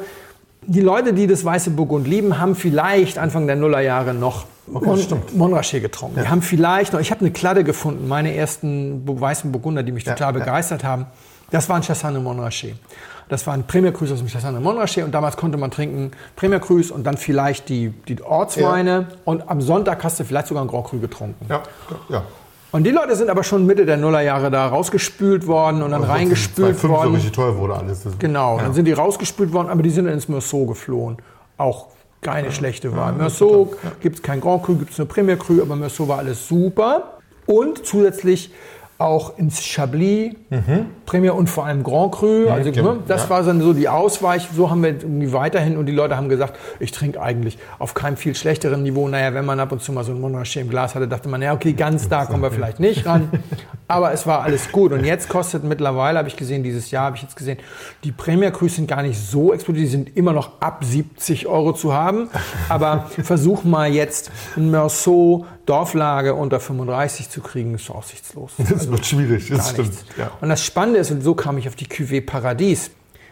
die Leute, die das weiße Burgund lieben, haben vielleicht Anfang der Nullerjahre noch Mon stimmt. Montrachet getrunken. Die haben vielleicht noch, ich habe eine Kladde gefunden, meine ersten weißen Burgunder, die mich total ja. begeistert haben. Das waren Chassagne Montrachet. Das waren Premier Cruise aus dem Chassagne Montrachet und damals konnte man trinken Premier Cruise und dann vielleicht die, die Ortsweine und am Sonntag hast du vielleicht sogar ein Grand Cru getrunken. Ja, ja. Und die Leute sind aber schon Mitte der Nullerjahre da rausgespült worden und dann reingespült 2,5 so worden. richtig teuer wurde alles. Das- Genau, Ja. dann sind die rausgespült worden, aber die sind dann ins Meursault geflohen. auch keine schlechte Wahl. Meursault gibt es kein Grand Cru, gibt es nur Premier Cru, aber Meursault war alles super. Und zusätzlich auch ins Chablis, Premier und vor allem Grand Cru. Also genau. ne, das Ja. war dann so die Ausweich. So haben wir irgendwie weiterhin und die Leute haben gesagt, ich trinke eigentlich auf keinem viel schlechteren Niveau. Naja, wenn man ab und zu mal so ein Montrachet im Glas hatte, dachte man, ja okay, ganz da kommen wir vielleicht nicht ran. Aber es war alles gut. Und jetzt kostet mittlerweile, habe ich gesehen, dieses Jahr habe ich jetzt gesehen, die Premier Crus sind gar nicht so explodiert. Die sind immer noch ab 70 Euro zu haben. Aber versuch mal jetzt ein Meursault Dorflage unter 35 zu kriegen, ist aussichtslos. *laughs* Das wird schwierig, das stimmt. Ja. Und das Spannende ist, und so kam ich auf die Cuvée Paradies.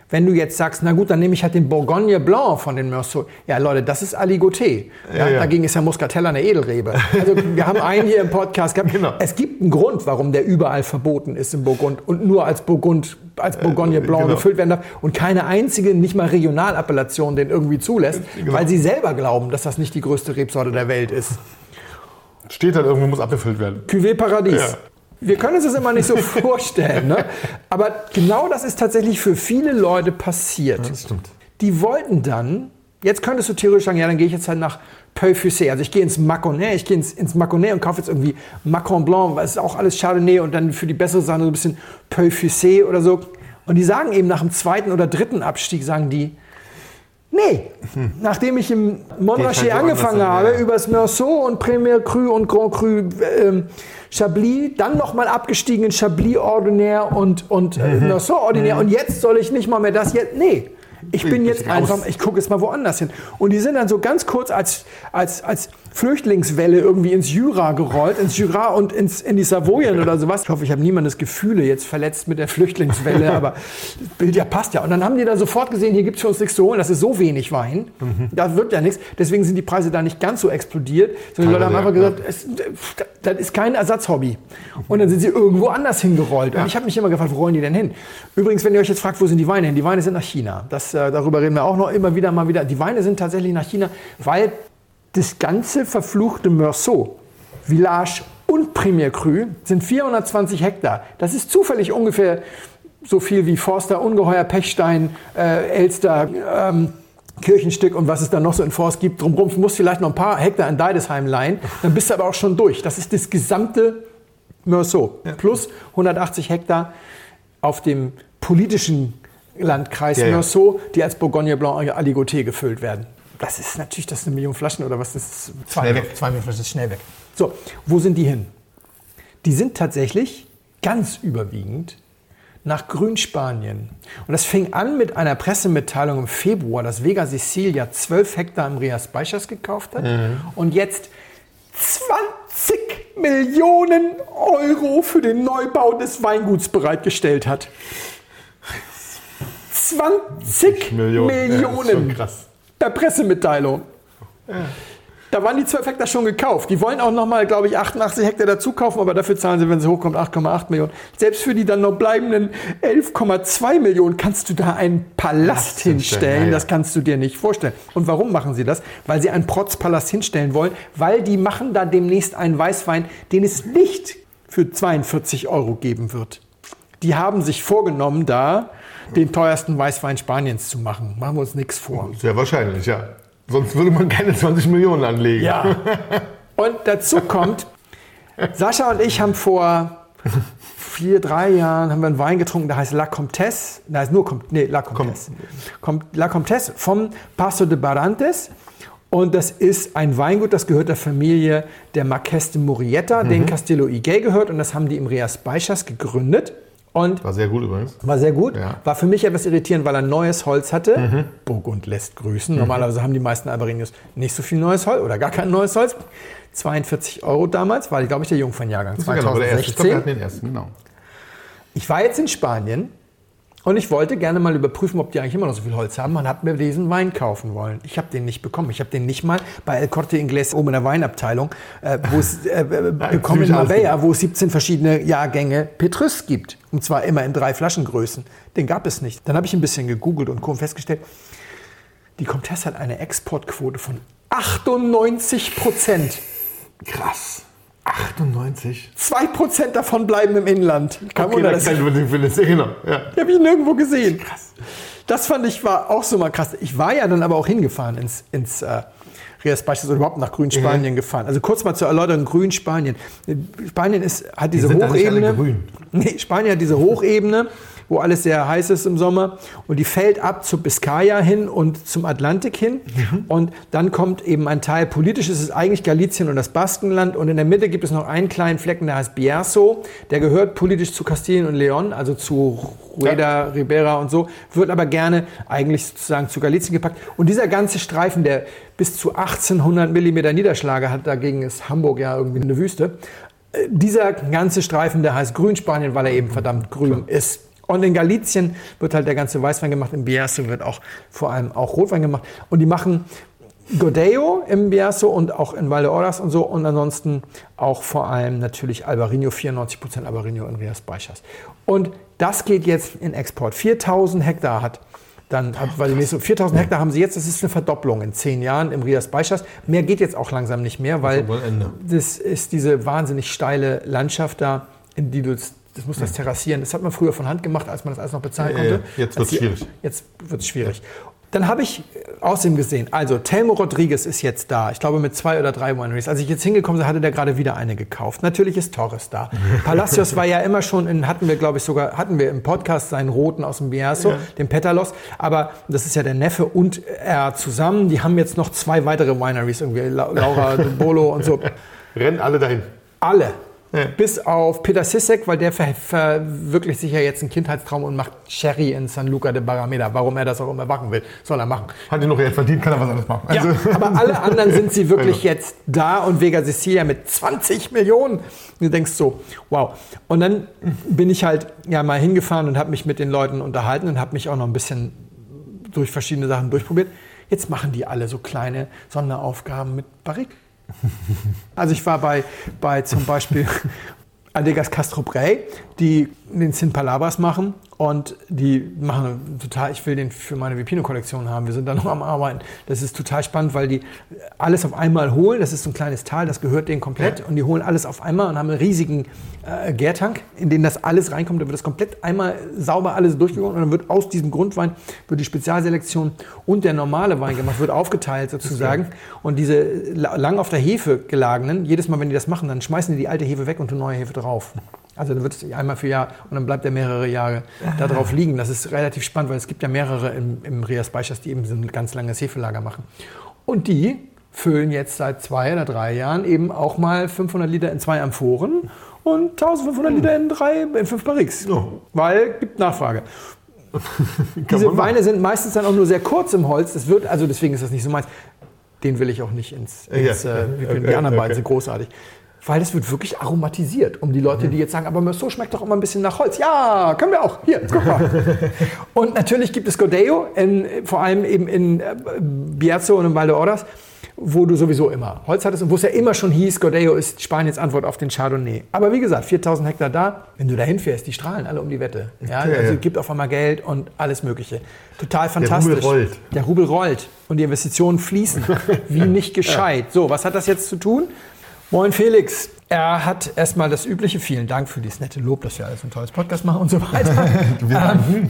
Wenn du jetzt sagst, na gut, dann nehme ich halt den Bourgogne Blanc von den Meursault. Ja, Leute, das ist Aligoté. Ja, Ja. Dagegen ist ja Muscatella eine Edelrebe. Also wir haben einen hier im Podcast gehabt. *laughs* Genau. Es gibt einen Grund, warum der überall verboten ist im Burgund und nur als Burgund, als Bourgogne Blanc genau. gefüllt werden darf und keine einzige, nicht mal Regionalappellation den irgendwie zulässt, Genau. weil sie selber glauben, dass das nicht die größte Rebsorte der Welt ist. Steht halt irgendwo, muss abgefüllt werden. Cuvée Paradies. Ja. Wir können uns das immer nicht so *laughs* vorstellen. Ne? Aber genau das ist tatsächlich für viele Leute passiert. Das stimmt. Die wollten dann, jetzt könntest du theoretisch sagen, ja, dann gehe ich jetzt halt nach Peu-Fussé. Also ich gehe ins Maconnais, ich gehe ins, ins Maconnais und kaufe jetzt irgendwie Macon Blanc, weil es ist auch alles Chardonnay und dann für die bessere Sache so ein bisschen Peu-Fussé oder so. Und die sagen eben nach dem zweiten oder dritten Abstieg, sagen die, Nee, nachdem ich im Montrachet halt angefangen habe, ja. übers Meursault und Premier Cru und Grand Cru ähm, Chablis, dann nochmal abgestiegen in Chablis Ordinaire und, und äh, Meursault Ordinaire und jetzt soll ich nicht mal mehr das jetzt, nee. Ich bin jetzt einfach, ich gucke jetzt mal woanders hin. Und die sind dann so ganz kurz als, als, als Flüchtlingswelle irgendwie ins Jura gerollt, ins Jura und ins, in die Savoyen oder sowas. Ich hoffe, ich habe niemandes Gefühle jetzt verletzt mit der Flüchtlingswelle, *laughs* aber das Bild ja passt ja. Und dann haben die da sofort gesehen, hier gibt es für uns nichts zu holen, das ist so wenig Wein, da wird ja nichts. Deswegen sind die Preise da nicht ganz so explodiert, sondern die Leute haben einfach gesagt, es, das ist kein Ersatzhobby. Und dann sind sie irgendwo anders hingerollt. Und ich habe mich immer gefragt, wo rollen die denn hin? Übrigens, wenn ihr euch jetzt fragt, wo sind die Weine hin? Die Weine sind nach China. Das, äh, darüber reden wir auch noch immer wieder mal wieder. Die Weine sind tatsächlich nach China, weil das ganze verfluchte Meursault, Village und Premier Cru sind 420 Hektar. Das ist zufällig ungefähr so viel wie Forster, Ungeheuer, Pechstein, äh, Elster, ähm, Kirchenstück und was es dann noch so in Forst gibt. Drumherum Du musst vielleicht noch ein paar Hektar in Deidesheim leihen, dann bist du aber auch schon durch. Das ist das gesamte Meursault. Plus 180 Hektar auf dem politischen Landkreis Ja, ja. Meursault, die als Bourgogne Blanc Aligoté gefüllt werden. Das ist natürlich, das ist eine Million Flaschen oder was? Das ist zwei, Schnell weg. zwei Millionen Flaschen, ist schnell weg. So, wo sind die hin? Die sind tatsächlich ganz überwiegend nach Grünspanien. Und das fing an mit einer Pressemitteilung im Februar, dass Vega Sicilia 12 Hektar im Rias Baixas gekauft hat und jetzt 20 Millionen Euro für den Neubau des Weinguts bereitgestellt hat. 20 Millionen. Millionen. Ja, das ist schon krass. Per Pressemitteilung. Da waren die 12 Hektar schon gekauft. Die wollen auch nochmal, glaube ich, 88 Hektar dazu kaufen, aber dafür zahlen sie, wenn sie hochkommt, 8,8 Millionen. Selbst für die dann noch bleibenden 11,2 Millionen kannst du da einen Palast Palast hinstellen, hinstellen. ja, ja. Das kannst du dir nicht vorstellen. Und warum machen sie das? Weil sie einen Protzpalast hinstellen wollen, weil die machen da demnächst einen Weißwein, den es nicht für 42 Euro geben wird. Die haben sich vorgenommen, da den teuersten Weißwein Spaniens zu machen. Machen wir uns nichts vor. Sehr wahrscheinlich, ja. Sonst würde man keine 20 Millionen anlegen. Ja. Und dazu kommt, *laughs* Sascha und ich haben vor vier, drei Jahren haben wir einen Wein getrunken, der heißt La Comtesse. Da heißt nur Com nee, La Comtesse. Com La Comtesse vom Paso de Barantes. Und das ist ein Weingut, das gehört der Familie der Marques de Murieta, den Castillo Iguay gehört. Und das haben die im Rias Baixas gegründet. Und War sehr gut übrigens. war sehr gut. Ja. War für mich etwas irritierend, weil er neues Holz hatte. Burgund lässt grüßen. Normalerweise haben die meisten Albarinos nicht so viel neues Holz oder gar kein neues Holz. 42 Euro damals, war, glaube ich, der Jungfernjahrgang. Das war genau der erste. Ich glaube, wir 2016. hatten den ersten, genau. Ich war jetzt in Spanien und ich wollte gerne mal überprüfen, ob die eigentlich immer noch so viel Holz haben. Man hat mir diesen Wein kaufen wollen. Ich habe den nicht bekommen. Ich habe den nicht mal bei El Corte Inglés oben in der Weinabteilung, äh, äh, äh, bekommen in Marbella, wo es 17 verschiedene Jahrgänge Petrus gibt. Und zwar immer in drei Flaschengrößen. Den gab es nicht. Dann habe ich ein bisschen gegoogelt und festgestellt, die Comtesse hat eine Exportquote von 98 Prozent. Krass. 98? Zwei Prozent davon bleiben im Inland. Kein Okay, Wunder, da dass kann ich sehen, genau. Ja. Die habe ich nirgendwo gesehen. das fand ich war auch so mal krass. Ich war ja dann aber auch hingefahren ins, ins äh, Rias Baixas oder überhaupt nach Grünspanien gefahren. Also kurz mal zur Erläuterung, Grünspanien. Spanien ist, hat diese alle Hochebene. Nee, Spanien hat diese Hochebene, wo alles sehr heiß ist im Sommer. Und die fällt ab zu Biscaya hin und zum Atlantik hin. Und dann kommt eben ein Teil, politisch ist es eigentlich Galizien und das Baskenland. Und in der Mitte gibt es noch einen kleinen Flecken, der heißt Bierzo. Der gehört politisch zu Kastilien und Leon, also zu Rueda, Ribera und so. Wird aber gerne eigentlich sozusagen zu Galizien gepackt. Und dieser ganze Streifen, der bis zu 1800 Millimeter Niederschläge hat, dagegen ist Hamburg ja irgendwie eine Wüste. Äh, Dieser ganze Streifen, der heißt Grünspanien, weil er eben verdammt grün ist. Und in Galizien wird halt der ganze Weißwein gemacht, in Bierzo wird auch vor allem auch Rotwein gemacht. Und die machen Godeo im Bierzo und auch in Valdeorras und so. Und ansonsten auch vor allem natürlich Albarino, 94% Albarino in Rias Baixas. Und das geht jetzt in Export. 4000 Hektar hat dann, hat- weil die nächste, 4000 Hektar haben sie jetzt, das ist eine Verdopplung in zehn Jahren im Rias Baixas. Mehr geht jetzt auch langsam nicht mehr, weil das ist diese wahnsinnig steile Landschaft da, in die du das, muss das terrassieren. Das hat man früher von Hand gemacht, als man das alles noch bezahlen Ja, ja, konnte. jetzt Als die- schwierig. Jetzt wird es schwierig. Dann habe ich außerdem gesehen, also Telmo Rodriguez ist jetzt da. Ich glaube mit zwei oder drei Wineries. Als ich jetzt hingekommen bin, hatte der gerade wieder eine gekauft. Natürlich ist Torres da. *laughs* Palacios war ja immer schon in, hatten wir glaube ich sogar, hatten wir im Podcast seinen Roten aus dem Bierzo, den Petalos. Aber das ist ja der Neffe und er zusammen. Die haben jetzt noch zwei weitere Wineries irgendwie, La- Laura *laughs* Bolo und so. Rennen alle dahin. Alle. Bis auf Peter Sissek, weil der ver verwirklicht sich ja jetzt einen Kindheitstraum und macht Sherry in San Luca de Barrameda. Warum er das auch immer machen will, soll er machen. Hat ihn noch Geld verdient, kann er was anderes machen. Ja, Also, *laughs* aber alle anderen sind sie wirklich jetzt da und Vega Sicilia mit 20 Millionen. Und du denkst so, wow. Und dann bin ich halt ja mal hingefahren und habe mich mit den Leuten unterhalten und habe mich auch noch ein bisschen durch verschiedene Sachen durchprobiert. Jetzt machen die alle so kleine Sonderaufgaben mit Barrique. Also ich war bei, bei zum Beispiel *laughs* Adegas Castro Brey, die den Sin Palabras machen und die machen total, ich will den für meine Vipino-Kollektion haben. Wir sind da noch am Arbeiten. Das ist total spannend, weil die alles auf einmal holen. Das ist so ein kleines Tal, das gehört denen komplett. Und die holen alles auf einmal und haben einen riesigen äh, Gärtank, in den das alles reinkommt. Da wird das komplett einmal sauber alles durchgegangen und dann wird aus diesem Grundwein wird die Spezialselektion und der normale Wein gemacht, wird aufgeteilt sozusagen. Und diese la- lang auf der Hefe gelagenen, jedes Mal, wenn die das machen, dann schmeißen die die alte Hefe weg und tun neue Hefe drauf. Also dann wird es einmal für Jahr und dann bleibt er mehrere Jahre da drauf liegen. Das ist relativ spannend, weil es gibt ja mehrere im, im Rias Baixas, die eben so ein ganz langes Hefelager machen. Und die füllen jetzt seit zwei oder drei Jahren eben auch mal 500 Liter in zwei Amphoren und 1500 Liter in drei, in fünf Barriques. Weil gibt Nachfrage. *laughs* Diese. Weine sind meistens dann auch nur sehr kurz im Holz. Das wird, also deswegen ist das nicht so meins. Den will ich auch nicht ins, ins Ja, äh, okay, die okay, anderen beiden okay. sind großartig. Weil das wird wirklich aromatisiert. Um die Leute, die jetzt sagen, aber so schmeckt doch immer ein bisschen nach Holz. Ja, können wir auch. Hier, guck mal. *laughs* und natürlich gibt es Godeo, in, vor allem eben in äh, Bierzo und in Valdeorras, wo du sowieso immer Holz hattest und wo es ja immer schon hieß, Godeo ist Spaniens Antwort auf den Chardonnay. Aber wie gesagt, 4000 Hektar da. Wenn du da hinfährst, die strahlen alle um die Wette. Ja, Okay. also gibt auf einmal Geld und alles Mögliche. Total fantastisch. Rubel rollt. Der Rubel rollt und die Investitionen fließen. *laughs* Wie nicht gescheit. So, was hat das jetzt zu tun? Moin Felix. Er hat erstmal das übliche, vielen Dank für dieses nette Lob, dass wir alles ein tolles Podcast machen und so weiter. *laughs* ähm,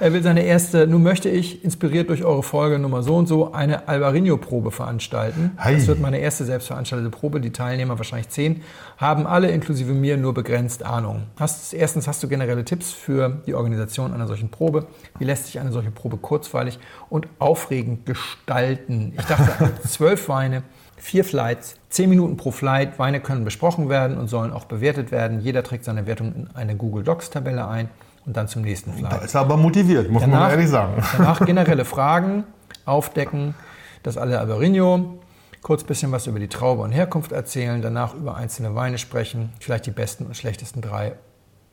er will seine erste, nun möchte ich, inspiriert durch eure Folge Nummer so und so, eine Albarino-Probe veranstalten. Hi. Das wird meine erste selbstveranstaltete Probe. Die Teilnehmer, wahrscheinlich zehn, haben alle inklusive mir nur begrenzt Ahnung. Hast, erstens hast du generelle Tipps für die Organisation einer solchen Probe. Wie lässt sich eine solche Probe kurzweilig und aufregend gestalten? Ich dachte, *laughs* zwölf Weine, vier Flights, zehn Minuten pro Flight. Weine können besprochen werden und sollen auch bewertet werden. Jeder trägt seine Wertung in eine Google Docs-Tabelle ein und dann zum nächsten Flight. da ist er aber motiviert, muss man ehrlich sagen. Danach *laughs* generelle Fragen aufdecken, das alle Albarino, kurz bisschen was über die Traube und Herkunft erzählen, danach über einzelne Weine sprechen, vielleicht die besten und schlechtesten drei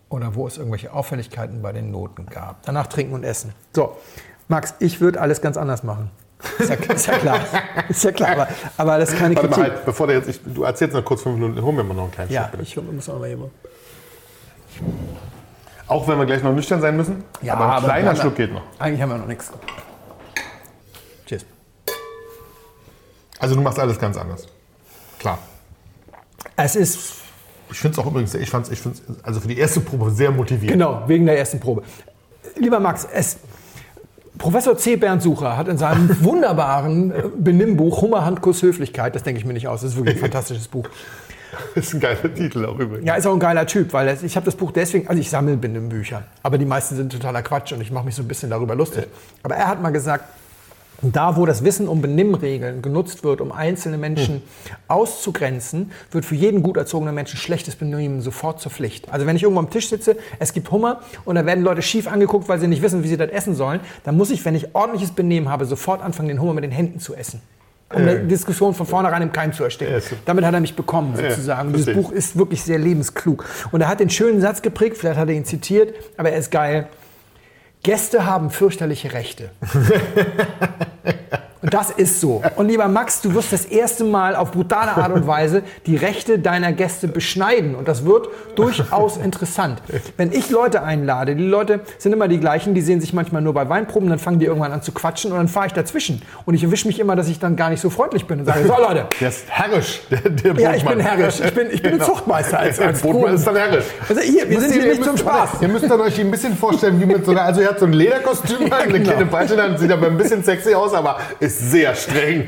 oder wo es irgendwelche Auffälligkeiten bei den Noten gab. Danach trinken und essen. So, Max, ich würde alles ganz anders machen. Ist ja, ist ja klar. Ist ja klar, aber, aber das ist keine Warte mal, halt, bevor der jetzt, ich, du erzählst noch kurz fünf Minuten, holen wir mal noch einen kleinen Ja, Schluck, bitte. ich muss auch mal hier. Auch wenn wir gleich noch nüchtern sein müssen. Ja, aber ein aber kleiner haben- Schluck geht noch. Eigentlich haben wir noch nichts. Cheers. Also du machst alles ganz anders. Klar. Es ist Ich finde es auch übrigens, ich fand's, ich find's, also für die erste Probe sehr motivierend. Genau, wegen der ersten Probe. Lieber Max, es, Professor C. Bernd Sucher hat in seinem *laughs* wunderbaren äh, Benimmbuch Hummer, Handkuss, Höflichkeit, das denke ich mir nicht aus, das ist wirklich ein *laughs* fantastisches Buch. Das ist ein geiler Titel auch übrigens. Ja, ist auch ein geiler Typ, weil ich habe das Buch deswegen, also ich sammle Benimm-Bücher, aber die meisten sind totaler Quatsch und ich mache mich so ein bisschen darüber lustig. Aber er hat mal gesagt, da, wo das Wissen um Benimmregeln genutzt wird, um einzelne Menschen auszugrenzen, wird für jeden gut erzogenen Menschen schlechtes Benehmen sofort zur Pflicht. Also wenn ich irgendwo am Tisch sitze, es gibt Hummer und da werden Leute schief angeguckt, weil sie nicht wissen, wie sie das essen sollen, dann muss ich, wenn ich ordentliches Benehmen habe, sofort anfangen, den Hummer mit den Händen zu essen. Um Äh. die Diskussion von vornherein im Keim zu ersticken. So. Damit hat er mich bekommen, sozusagen. Dieses verstehe. Buch ist wirklich sehr lebensklug. Und er hat den schönen Satz geprägt, vielleicht hat er ihn zitiert, aber er ist geil. Gäste haben fürchterliche Rechte. *laughs* Und das ist so. Und lieber Max, du wirst das erste Mal auf brutale Art und Weise die Rechte deiner Gäste beschneiden. Und das wird durchaus *laughs* interessant. Wenn ich Leute einlade, die Leute sind immer die gleichen, die sehen sich manchmal nur bei Weinproben, dann fangen die irgendwann an zu quatschen und dann fahre ich dazwischen. Und ich erwische mich immer, dass ich dann gar nicht so freundlich bin und sage, so Leute, *laughs* Der ist herrisch, der, der ja, ich bin herrisch. Ich bin, ich bin ein Zuchtmeister als, als Der Brotmann ist dann herrisch. Also hier, wir sind hier ihr nicht zum müsst- Spaß. Ihr müsst dann euch ein bisschen vorstellen, wie mit so einer, also er hat so ein Lederkostüm *laughs* eine genau. kleine Peitsche, Hand, sieht aber ein bisschen sexy aus, aber ist sehr streng.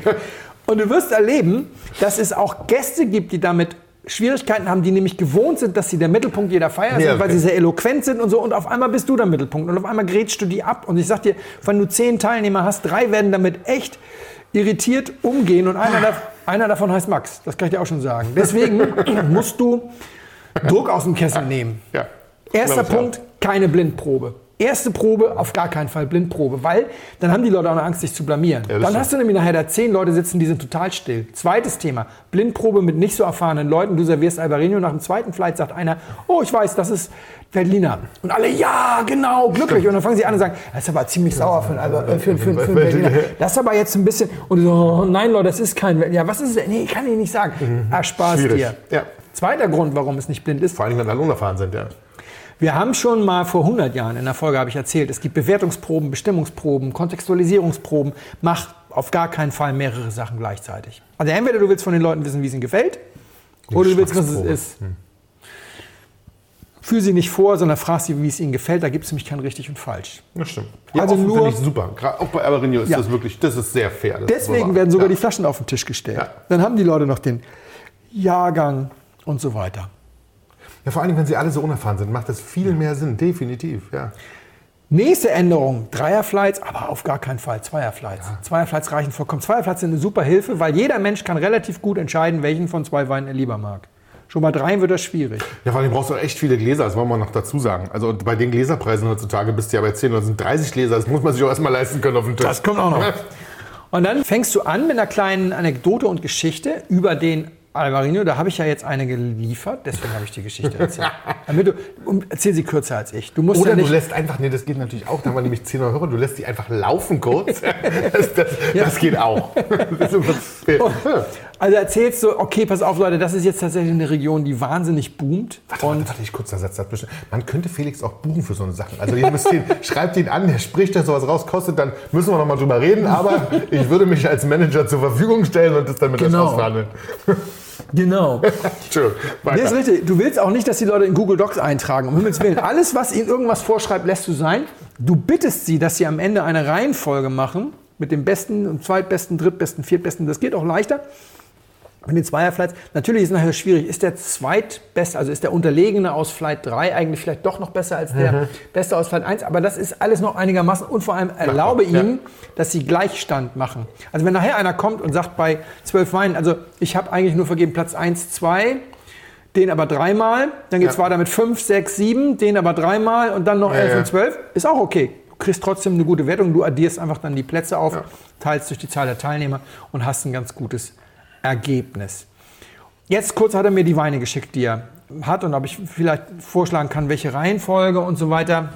Und du wirst erleben, dass es auch Gäste gibt, die damit Schwierigkeiten haben, die nämlich gewohnt sind, dass sie der Mittelpunkt jeder Feier Ja, sind, weil okay. sie sehr eloquent sind und so. Und auf einmal bist du der Mittelpunkt. Und auf einmal grätschst du die ab. Und ich sag dir, wenn du zehn Teilnehmer hast, drei werden damit echt irritiert umgehen. Und einer, da, einer davon heißt Max. Das kann ich dir auch schon sagen. Deswegen *laughs* musst du Druck aus dem Kessel nehmen. Ja. Erster Punkt, keine Blindprobe. Erste Probe, auf gar keinen Fall Blindprobe, weil dann haben die Leute auch noch Angst, sich zu blamieren. das dann hast du nämlich nachher da zehn Leute sitzen, die sind total still. Zweites Thema, Blindprobe mit nicht so erfahrenen Leuten. Du servierst Albarino, nach dem zweiten Flight sagt einer, oh, ich weiß, das ist Berliner. Und alle, ja, genau, glücklich. Und dann fangen sie an und sagen, das ist aber ziemlich sauer für einen, Alba, für, für, für einen Berliner. Das ist aber jetzt ein bisschen, und so, oh, nein, Leute, das ist kein, ja, was ist es? Nee, kann ich nicht sagen. Mhm. Schwierig. dir. Ja. Zweiter Grund, warum es nicht blind ist, Vor allem, wenn alle unerfahren sind, ja. Wir haben schon mal vor 100 Jahren in der Folge habe ich erzählt, es gibt Bewertungsproben, Bestimmungsproben, Kontextualisierungsproben. Mach auf gar keinen Fall mehrere Sachen gleichzeitig. Also entweder du willst von den Leuten wissen, wie es ihnen gefällt, oder du willst, was es ist. Fühl sie nicht vor, sondern frag sie, wie es ihnen gefällt. Da gibt es nämlich kein richtig und falsch. Das stimmt. Ja, Also nur- finde ich super. Gerade auch bei Albarino ist Ja. das wirklich, das ist sehr fair. Deswegen werden sogar ja. die Flaschen auf den Tisch gestellt. Dann haben die Leute noch den Jahrgang und so weiter. Ja, vor allem, wenn sie alle so unerfahren sind, macht das viel mehr Sinn, definitiv. Ja. Nächste Änderung, Dreierflights, aber auf gar keinen Fall Zweierflights. Zweierflights reichen vollkommen. Zweierflights sind eine super Hilfe, weil jeder Mensch kann relativ gut entscheiden, welchen von zwei Weinen er lieber mag. Schon bei dreien wird das schwierig. Ja, vor allem brauchst du auch echt viele Gläser, das wollen wir noch dazu sagen. Also bei den Gläserpreisen heutzutage bist du ja bei 10 oder sind 30 Gläser, das muss man sich auch erstmal leisten können auf dem Tisch. Das kommt auch noch. Und dann fängst du an mit einer kleinen Anekdote und Geschichte über den Alvarino. Da habe ich ja jetzt eine geliefert, deswegen habe ich die Geschichte erzählt. *laughs* Damit du, erzähl sie kürzer als ich. Du musst Oder ja du nicht. lässt einfach, nee, das geht natürlich auch, da haben wir nämlich 10 Euro, du lässt die einfach laufen kurz. *laughs* Das, das, das geht auch. Das Also erzählst du, okay, pass auf, Leute, das ist jetzt tatsächlich eine Region, die wahnsinnig boomt. Warte, warte, warte, ich kurz Satz dazwischen. Man könnte Felix auch buchen für so eine Sachen. Also ihr müsst ihn, *laughs* schreibt ihn an, der spricht, dass sowas rauskostet, dann müssen wir noch mal drüber reden. Aber ich würde mich als Manager zur Verfügung stellen und das dann mit Genau. euch ausverhandeln. Genau. *laughs* Nee, ist richtig. Du willst auch nicht, dass die Leute in Google Docs eintragen. Um Himmels Willen. Alles, was ihnen irgendwas vorschreibt, lässt du sein. Du bittest sie, dass sie am Ende eine Reihenfolge machen mit dem besten, und zweitbesten, drittbesten, viertbesten. Das geht auch leichter. Mit den Zweierflights. Natürlich ist es nachher schwierig. Ist der zweitbeste, also ist der Unterlegene aus Flight 3 eigentlich vielleicht doch noch besser als der Beste aus Flight 1? Aber das ist alles noch einigermaßen und vor allem erlaube ja. ihnen, dass sie Gleichstand machen. Also wenn nachher einer kommt und sagt bei zwölf Weinen, also ich habe eigentlich nur vergeben Platz 1, 2, den aber dreimal, dann geht es Ja. weiter mit 5, 6, 7, den aber dreimal und dann noch Ja, 11 ja. und 12. Ist auch okay. Du kriegst trotzdem eine gute Wertung. Du addierst einfach dann die Plätze auf, Ja. teilst durch die Zahl der Teilnehmer und hast ein ganz gutes Ergebnis. Jetzt kurz hat er mir die Weine geschickt, die er hat und ob ich vielleicht vorschlagen kann, welche Reihenfolge und so weiter.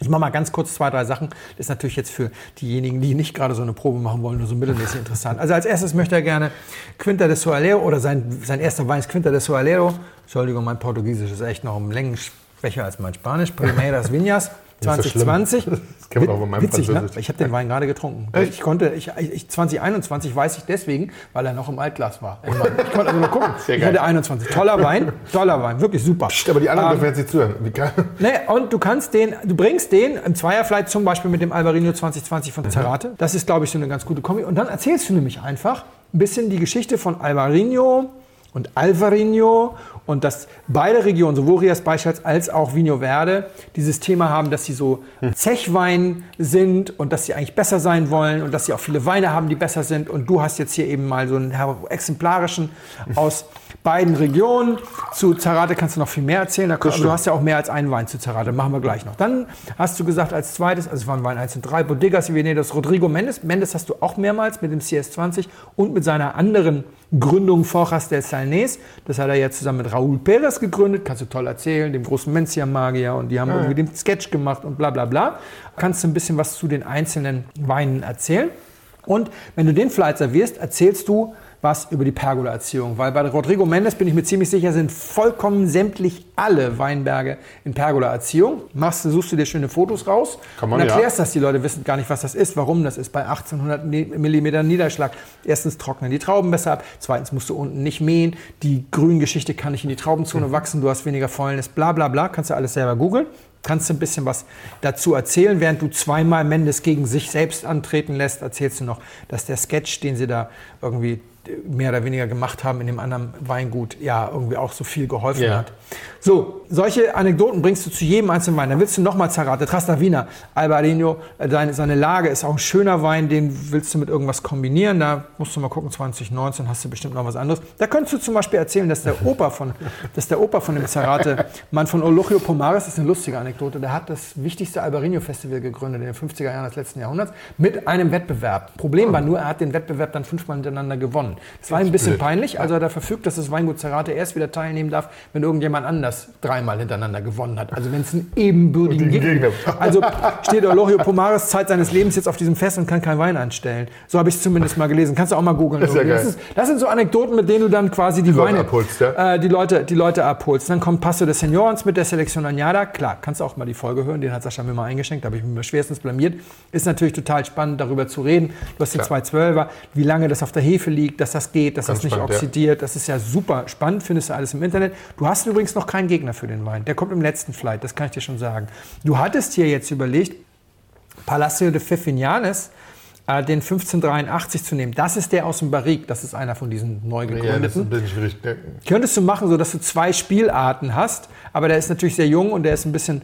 Ich mache mal ganz kurz zwei, drei Sachen. Das ist natürlich jetzt für diejenigen, die nicht gerade so eine Probe machen wollen, nur so mittelmäßig interessant. Also als erstes möchte er gerne Quinta de Soalero oder sein, sein erster Wein ist Quinta de Soalero. Entschuldigung, mein Portugiesisch ist echt noch um Längen schwächer als mein Spanisch. Primeiras Viñas. So schlimm. 2020. *laughs* Das kennt man auch von meinem Witzig, ne? Ich habe den Wein gerade getrunken. Echt? Ich konnte, ich, ich, 2021 weiß ich deswegen, weil er noch im Altglas war. Ich konnte also nur gucken. *laughs* Sehr ich geil. hatte 21. Toller Wein, toller Wein, wirklich super. Psst, aber die anderen Ähm, dürfen jetzt nicht zuhören. Ne, und du kannst den, du bringst den im Zweierflight zum Beispiel mit dem Albarino 2020 von Zerrate. Das ist, glaube ich, so eine ganz gute Kombi. Und dann erzählst du nämlich einfach ein bisschen die Geschichte von Albarino und Alvarinho und dass beide Regionen, sowohl Rias Baixas als auch Vinho Verde, dieses Thema haben, dass sie so Zechwein sind und dass sie eigentlich besser sein wollen und dass sie auch viele Weine haben, die besser sind. Und du hast jetzt hier eben mal so einen exemplarischen *laughs* aus beiden Regionen. Zu Zerrate kannst du noch viel mehr erzählen. Da du hast ja auch mehr als einen Wein zu Zerrate. Machen wir gleich noch. Dann hast du gesagt, als zweites, also es waren Wein 1 und 3, Bodegas Venedos, Rodrigo Mendes. Mendes hast du auch mehrmals mit dem CS20 und mit seiner anderen Gründung Forjas del Salnés. Das hat er jetzt zusammen mit Raúl Pérez gegründet. Kannst du toll erzählen, dem großen Mencia-Magier. Und die haben irgendwie den Sketch gemacht und bla bla bla. Kannst du ein bisschen was zu den einzelnen Weinen erzählen. Und wenn du den Flight servierst, erzählst du was über die Pergola-Erziehung. Weil bei Rodrigo Mendes bin ich mir ziemlich sicher, sind vollkommen sämtlich alle Weinberge in Pergola-Erziehung. Machst, du- suchst du dir schöne Fotos raus man, und ja. erklärst das. Die Leute wissen gar nicht, was das ist, warum das ist. Bei 1800 mm Niederschlag. Erstens trocknen die Trauben besser ab. Zweitens musst du unten nicht mähen. Die Grüngeschichte kann nicht in die Traubenzone Mhm. wachsen. Du hast weniger Fäulnis. Bla bla bla. Kannst du alles selber googeln. Kannst du ein bisschen was dazu erzählen, während du zweimal Mendes gegen sich selbst antreten lässt, erzählst du noch, dass der Sketch, den sie da irgendwie mehr oder weniger gemacht haben in dem anderen Weingut, ja, irgendwie auch so viel geholfen Ja. hat. So, solche Anekdoten bringst du zu jedem einzelnen Wein. Dann willst du nochmal Zerrate, Trastavina, Albarino, äh, deine, seine Lage ist auch ein schöner Wein, den willst du mit irgendwas kombinieren. Da musst du mal gucken, 2019 hast du bestimmt noch was anderes. Da könntest du zum Beispiel erzählen, dass der Opa von, *laughs* dass der Opa von dem Zerrate, Mann von Ologio Pomares, das ist eine lustige Anekdote, der hat das wichtigste Albarino-Festival gegründet in den 50er Jahren des letzten Jahrhunderts mit einem Wettbewerb. Problem war nur, er hat den Wettbewerb dann fünfmal hintereinander gewonnen. Das war ihm ein bisschen blöd. peinlich, also hat er verfügt, dass das Weingut Zerrate erst wieder teilnehmen darf, wenn irgendjemand anders dreimal hintereinander gewonnen hat. Also wenn es einen ebenbürtigen Gegner Gegner. Also steht Ologio Pomares Zeit seines Lebens jetzt auf diesem Fest und kann keinen Wein anstellen. So habe ich es zumindest mal gelesen. Kannst du auch mal googeln. ist ja das, ist, das sind so Anekdoten, mit denen du dann quasi die, Leute Weine, abholst, ja? äh, die, Leute, die Leute abholst. Dann kommt Passo de Señorans mit der Selección Añada. Klar, kannst du auch mal die Folge hören. Den hat Sascha mir mal eingeschenkt. Da habe ich mich schwerstens blamiert. Ist natürlich total spannend, darüber zu reden. Du hast den Klar. 212er, wie lange das auf der Hefe liegt, dass das geht, dass Ganz das nicht spannend, ja. oxidiert. Das ist ja super spannend, findest du alles im Internet. Du hast übrigens noch keinen Gegner für den Wein. Der kommt im letzten Flight, das kann ich dir schon sagen. Du hattest hier jetzt überlegt, Palacio de Fefinianes, äh, den 1583 zu nehmen. Das ist der aus dem Barrique. Das ist einer von diesen neu gegründeten. Ja, Könntest du machen, sodass du zwei Spielarten hast. Aber der ist natürlich sehr jung und der ist ein bisschen,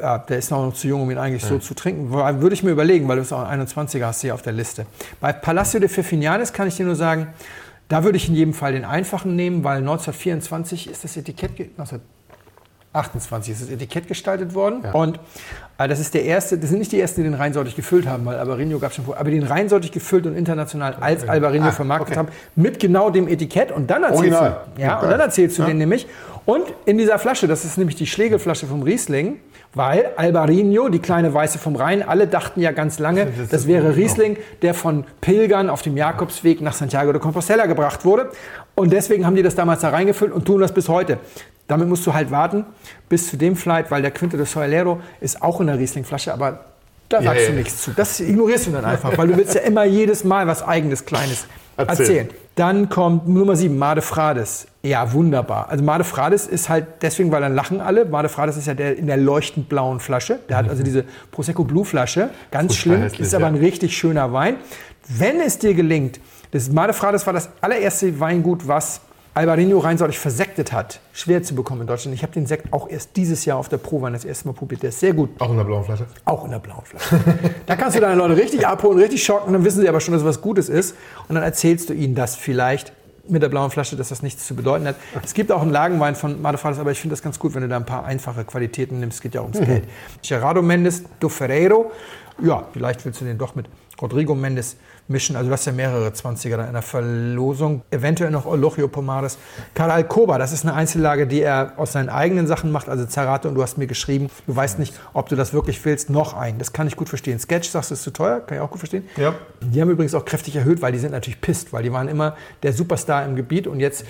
äh, der ist noch zu jung, um ihn eigentlich ja. so zu trinken. Würde ich mir überlegen, weil du es auch 21er hast hier auf der Liste. Bei Palacio de Fefinianes kann ich dir nur sagen, da würde ich in jedem Fall den einfachen nehmen, weil 1924 ist das Etikett, 1924 28 ist das Etikett gestaltet worden. Ja. Und äh, das ist der erste, das sind nicht die ersten, die den reinsortig gefüllt haben, weil Albarino gab es schon vor, aber den reinsortig gefüllt und international als Albarino ah, vermarktet okay. haben, mit genau dem Etikett. Und dann erzählst Original. du, ja, okay. und dann erzählst du ja. den nämlich. Und in dieser Flasche, das ist nämlich die Schlegelflasche vom Riesling, weil Albarino, die kleine Weiße vom Rhein, alle dachten ja ganz lange, *laughs* Das wäre Riesling, der von Pilgern auf dem Jakobsweg nach Santiago de Compostela gebracht wurde. Und deswegen haben die das damals da reingefüllt und tun das bis heute. Damit musst du halt warten bis zu dem Flight, weil der Quinto de Soalero ist auch in der Rieslingflasche, aber da sagst ja, du nichts zu. Das ignorierst du dann einfach, weil du willst ja immer jedes Mal was eigenes, kleines Erzählen. erzählen. Dann kommt Nummer 7, Made Frades. Ja, wunderbar. Also Made Frades ist halt deswegen, weil dann lachen alle. Made Frades ist ja der in der leuchtend blauen Flasche. Der hat also diese Prosecco Blue Flasche. Ganz schlimm, hässlich, ist aber ja. ein richtig schöner Wein. Wenn es dir gelingt, das Made Frades war das allererste Weingut, was Albarino reinsortig versektet hat. Schwer zu bekommen in Deutschland. Ich habe den Sekt auch erst dieses Jahr auf der Prowein das erste Mal probiert. Der ist sehr gut. Auch in der blauen Flasche. Auch in der blauen Flasche. *laughs* da kannst du deine Leute richtig abholen, richtig schocken, dann wissen sie aber schon, dass es was Gutes ist. Und dann erzählst du ihnen das vielleicht mit der blauen Flasche, dass das nichts zu bedeuten hat. Es gibt auch einen Lagenwein von Madefrades, aber ich finde das ganz gut, wenn du da ein paar einfache Qualitäten nimmst. Es geht ja ums Geld. Gerardo Mendes do Ferreiro. ja, vielleicht willst du den doch mit Rodrigo Mendes mischen. Also du hast ja mehrere 20er da in der Verlosung. Eventuell noch Ologio Pomares. Karl Alcoba, das ist eine Einzellage, die er aus seinen eigenen Sachen macht, also Zerrate. Und du hast mir geschrieben, du weißt nicht, ob du das wirklich willst. Noch einen. Das kann ich gut verstehen. Sketch, sagst du, ist zu teuer. Kann ich auch gut verstehen. Ja. Die haben übrigens auch kräftig erhöht, weil die sind natürlich pisst, weil die waren immer der Superstar im Gebiet und jetzt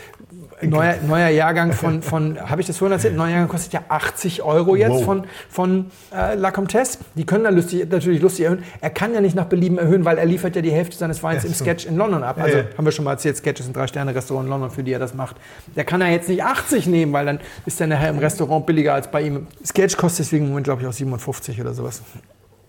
neuer, neuer Jahrgang von, von habe ich das vorhin erzählt? Neuer Jahrgang kostet ja 80 Euro jetzt Wow. von, von äh, La Comtesse. Die können da lustig, natürlich lustig erhöhen. Er kann ja nicht nach Belieben erhöhen, weil er liefert ja die Hälfte seines Weins Ja, im. Sketch in London ab. Also Ja, ja. haben wir schon mal erzählt, Sketch ist ein Drei-Sterne-Restaurant in London, für die er das macht. Der kann ja jetzt nicht 80 nehmen, weil dann ist er nachher im Restaurant billiger als bei ihm. Sketch kostet deswegen im Moment, glaube ich, auch 57 oder sowas.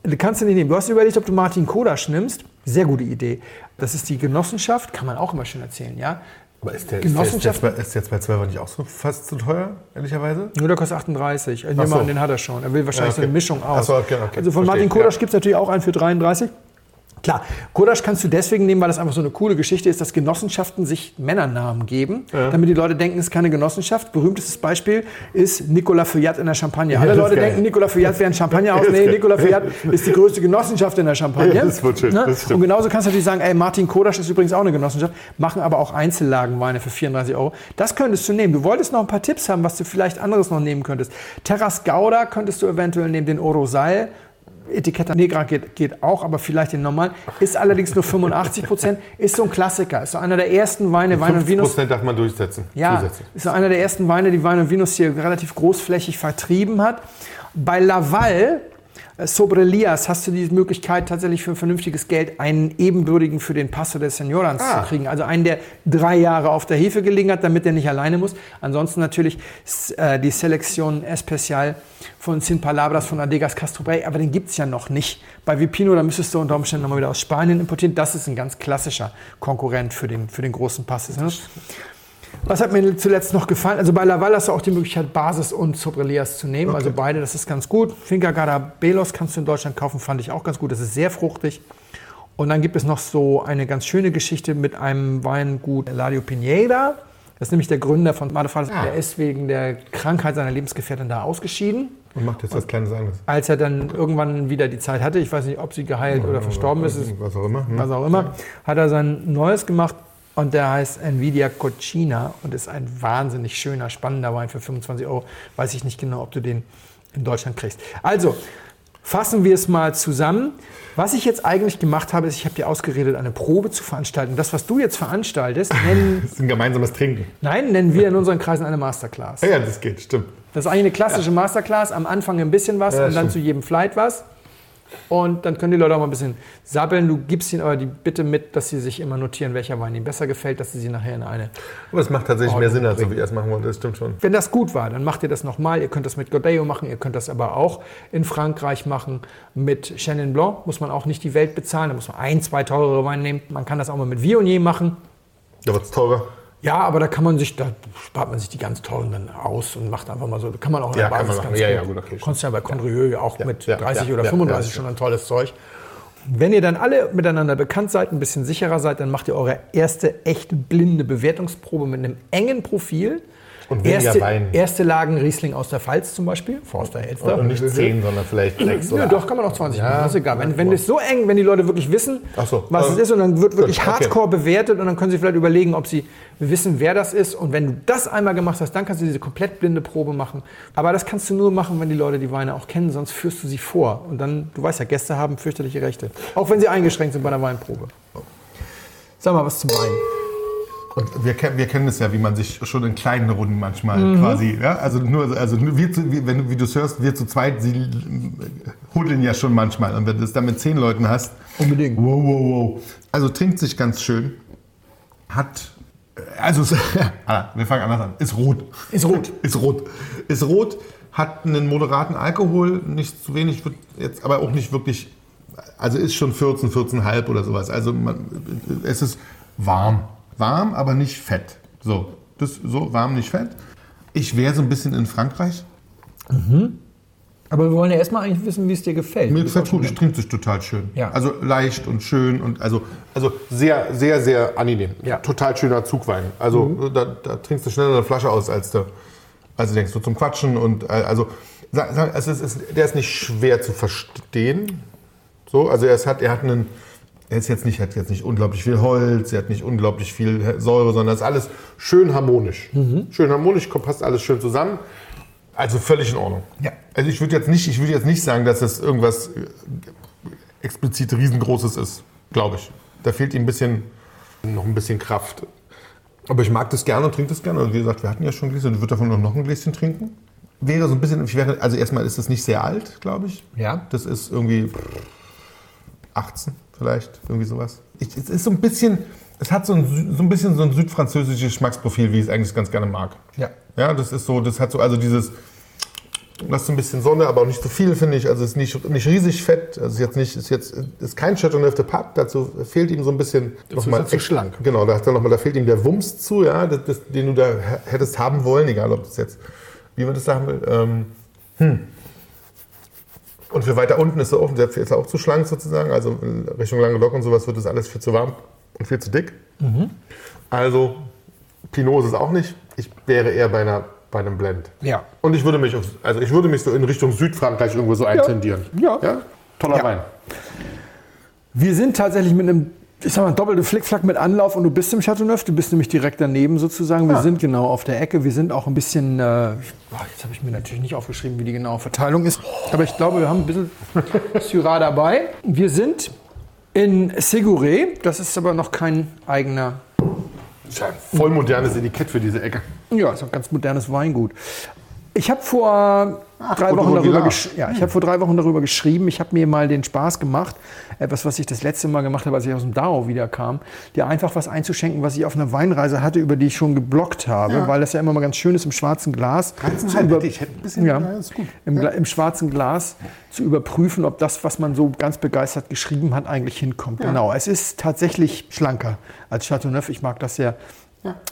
Du kannst du nicht nehmen. Du hast überlegt, ob du Martin Kodasch nimmst. Sehr gute Idee. Das ist die Genossenschaft, kann man auch immer schön erzählen, ja. Aber ist der, Genossenschaft- ist der, ist der, ist der 212 nicht auch so fast zu teuer, ehrlicherweise? Nur der kostet 38. Ich nehme so. an, den hat er schon. Er will wahrscheinlich Ja, so eine okay. Mischung aus. So, okay, okay. Also von Verstehe, Martin Kodasch ja. gibt es natürlich auch einen für 33. Klar, Kodasch kannst du deswegen nehmen, weil das einfach so eine coole Geschichte ist, dass Genossenschaften sich Männernamen geben, damit die Leute denken, es ist keine Genossenschaft. Berühmtestes Beispiel ist Nicolas Feuillat in der Champagne. Alle Leute geil. denken, Nicolas Feuillat wäre ein Champagner aus. Nee. Nicolas Feuillat ist die größte Genossenschaft in der Champagne. Ja, das wird schön, Ne? das. Und genauso kannst du natürlich sagen, ey, Martin Kodasch ist übrigens auch eine Genossenschaft, machen aber auch Einzellagenweine für 34 Euro. Das könntest du nehmen. Du wolltest noch ein paar Tipps haben, was du vielleicht anderes noch nehmen könntest. Terras Gauda könntest du eventuell nehmen, den Orosal. Etiketta Negra geht, geht auch, aber vielleicht den normalen. Ist allerdings nur 85 Prozent. Ist so ein Klassiker. Ist so einer der ersten Weine, Wein und Vinus. 5% darf man durchsetzen. Ja, zusätzlich. ist so einer der ersten Weine, die Wein und Vinus hier relativ großflächig vertrieben hat. Bei Laval, äh, Sobre Lias, hast du die Möglichkeit, tatsächlich für ein vernünftiges Geld einen ebenbürtigen für den Passo de Señorans Ah. zu kriegen. Also einen, der drei Jahre auf der Hefe gelegen hat, damit er nicht alleine muss. Ansonsten natürlich äh, die Selektion Especial von Sin Palabras von Adegas Castrobray, aber den gibt es ja noch nicht. Bei Vipino, da müsstest du unter Umständen nochmal wieder aus Spanien importieren. Das ist ein ganz klassischer Konkurrent für den, für den großen Pass. Was hat mir zuletzt noch gefallen? Also bei Laval hast du auch die Möglichkeit, Basis und Sobrelias zu nehmen. Also beide, das ist ganz gut. Finca Garabelos kannst du in Deutschland kaufen, fand ich auch ganz gut. Das ist sehr fruchtig. Und dann gibt es noch so eine ganz schöne Geschichte mit einem Weingut Eladio Pineda. Das ist nämlich der Gründer von Madefales. Ah. Der ist wegen der Krankheit seiner Lebensgefährtin da ausgeschieden. Und macht jetzt was Kleines anderes. Als er dann irgendwann wieder die Zeit hatte, ich weiß nicht, ob sie geheilt oder verstorben ist, ist Was auch immer. ne? was auch immer, hat er sein Neues gemacht und der heißt Nvidia Cochina und ist ein wahnsinnig schöner, spannender Wein für 25 Euro. Weiß ich nicht genau, ob du den in Deutschland kriegst. Also, fassen wir es mal zusammen. Was ich jetzt eigentlich gemacht habe, ist, ich habe dir ausgeredet, eine Probe zu veranstalten. Das, was du jetzt veranstaltest, *laughs* nennen, Das ist ein gemeinsames Trinken. nein, nennen wir in unseren Kreisen eine Masterclass. Ja, das geht, stimmt. Das ist eigentlich eine klassische Masterclass. Am Anfang ein bisschen was Ja, und dann stimmt. zu jedem Flight was. Und dann können die Leute auch mal ein bisschen sabbeln. Du gibst ihnen aber die Bitte mit, dass sie sich immer notieren, welcher Wein ihnen besser gefällt, dass sie sie nachher in eine. Aber es macht tatsächlich mehr Ordnung Sinn, als so wie er es machen wollte. Das stimmt schon. Wenn das gut war, dann macht ihr das nochmal. Ihr könnt das mit Godeo machen, ihr könnt das aber auch in Frankreich machen. Mit Chenin Blanc muss man auch nicht die Welt bezahlen. Da muss man ein, zwei teurere Weine nehmen. Man kann das auch mal mit Viognier machen. Da wird es teurer. Ja, aber da kann man sich, da spart man sich die ganz teuren dann aus und macht einfach mal so. Kann man auch in Ja, der kann Basis ganz. Ja, gut. ja, gut, kannst ja bei Condrieu auch Ja, mit ja, 30 ja, oder ja, 35 ja, schon ein tolles Zeug. Wenn ihr dann alle miteinander bekannt seid, ein bisschen sicherer seid, dann macht ihr eure erste echte blinde Bewertungsprobe mit einem engen Profil. Und erste, Wein. erste Lagen Riesling aus der Pfalz zum Beispiel, Forster Elster. Und nicht 10, sondern vielleicht 6 Ja, oder doch, kann man auch 20 Ja. machen, das ist egal. Wenn, wenn es so eng, wenn die Leute wirklich wissen, so. was es Äh, ist und dann wird wirklich gut, okay. hardcore bewertet und dann können sie vielleicht überlegen, ob sie wissen, wer das ist. Und wenn du das einmal gemacht hast, dann kannst du diese komplett blinde Probe machen. Aber das kannst du nur machen, wenn die Leute die Weine auch kennen, sonst führst du sie vor. Und dann, du weißt ja, Gäste haben fürchterliche Rechte. Auch wenn sie eingeschränkt sind bei der Weinprobe. Sag mal was zum Wein. Und wir, kennen- wir kennen es ja, wie man sich schon in kleinen Runden manchmal Mhm. quasi, ja, also nur, also nur wir, zu, wie, wenn du, wie du es hörst, wir zu zweit, sie hudeln ja schon manchmal. Und wenn du es dann mit zehn Leuten hast, Unbedingt. wow, wow, wow. Also trinkt sich ganz schön, hat, also *laughs* wir fangen anders an, ist rot. Ist rot. *laughs* Ist rot. Ist rot, hat einen moderaten Alkohol, nicht zu wenig, wird jetzt, aber auch nicht wirklich, also ist schon 14, 14,5 oder sowas. Also man, es ist warm. Warm, aber nicht fett. So, das, so warm, nicht fett. Ich wäre so ein bisschen in Frankreich. Aber wir wollen ja erstmal eigentlich wissen, wie es dir gefällt. Mir gefällt gut, es trinkt sich total schön. Ja. Also leicht und schön und also, also sehr, sehr, sehr angenehm. Ja. Total schöner Zugwein. Also da, da trinkst du schneller eine Flasche aus, als du, als du denkst, so zum Quatschen und äh, also, es ist, der ist nicht schwer zu verstehen. So, also er, hat, er hat einen, er ist jetzt nicht, hat jetzt nicht unglaublich viel Holz, er hat nicht unglaublich viel Säure, sondern es ist alles schön harmonisch. Schön harmonisch, passt alles schön zusammen. Also völlig in Ordnung. Ja. Also ich würde jetzt nicht, ich würde jetzt nicht sagen, dass das irgendwas äh, explizit riesengroßes ist, glaube ich. Da fehlt ihm ein bisschen, noch ein bisschen Kraft. Aber ich mag das gerne und trinke das gerne. Also wie gesagt, wir hatten ja schon Gläser, ich würde davon noch ein Gläschen trinken. Wäre so ein bisschen, ich wäre, also erstmal ist das nicht sehr alt, glaube ich. Ja. Das ist irgendwie 18 vielleicht, irgendwie sowas. Ich, es ist so ein bisschen, es hat so ein, so ein bisschen so ein südfranzösisches Geschmacksprofil, wie ich es eigentlich ganz gerne mag. Ja. Ja, das ist so, das hat so, also dieses, so ein bisschen Sonne, aber auch nicht so viel, finde ich. Also es ist nicht, nicht riesig fett. Also es ist jetzt nicht, ist jetzt, ist kein Chateauneuf de Pape. Dazu fehlt ihm so ein bisschen ist er zu schlank. Genau, da, hat er noch mal, da fehlt ihm der Wumms zu, ja, das, das, den du da hättest haben wollen, egal ob das jetzt, wie man das sagen will. Ähm, hm. Und für weiter unten ist er auch, der ist er auch zu schlank sozusagen. Also in Richtung Languedoc und sowas wird das alles viel zu warm und viel zu dick. Mhm. Also Pinot ist es auch nicht. Ich wäre eher bei, einer, bei einem Blend. Ja. Und ich würde mich, auf, also ich würde mich so in Richtung Südfrankreich irgendwo so eintendieren. Ja. Toller Ja. Wein. Wir sind tatsächlich mit einem, ich sag mal, doppelten Flickflack mit Anlauf und du bist im Chateauneuf, du bist nämlich direkt daneben sozusagen. Wir Ah. sind genau auf der Ecke. Wir sind auch ein bisschen, äh, boah, jetzt habe ich mir natürlich nicht aufgeschrieben, wie die genaue Verteilung ist, aber ich glaube, wir haben ein bisschen *laughs* Syrah dabei. Wir sind in Seguré, das ist aber noch kein eigener Das ist ja ein voll modernes Etikett für diese Ecke. Ja, ist ein ganz modernes Weingut. Ich habe vor drei Coteau Wochen darüber Village. gesch ja, ich habe vor drei Wochen darüber geschrieben. Ich habe mir mal den Spaß gemacht, etwas, was ich das letzte Mal gemacht habe, als ich aus dem Dao wiederkam, dir einfach was einzuschenken, was ich auf einer Weinreise hatte, über die ich schon geblockt habe, weil das ja immer mal ganz schön ist im schwarzen Glas. zu über- Ich hätte ein bisschen, ja, ja, im, Gla- im schwarzen Glas zu überprüfen, ob das, was man so ganz begeistert geschrieben hat, eigentlich hinkommt. Genau, es ist tatsächlich schlanker als Chateauneuf. Ich mag das sehr.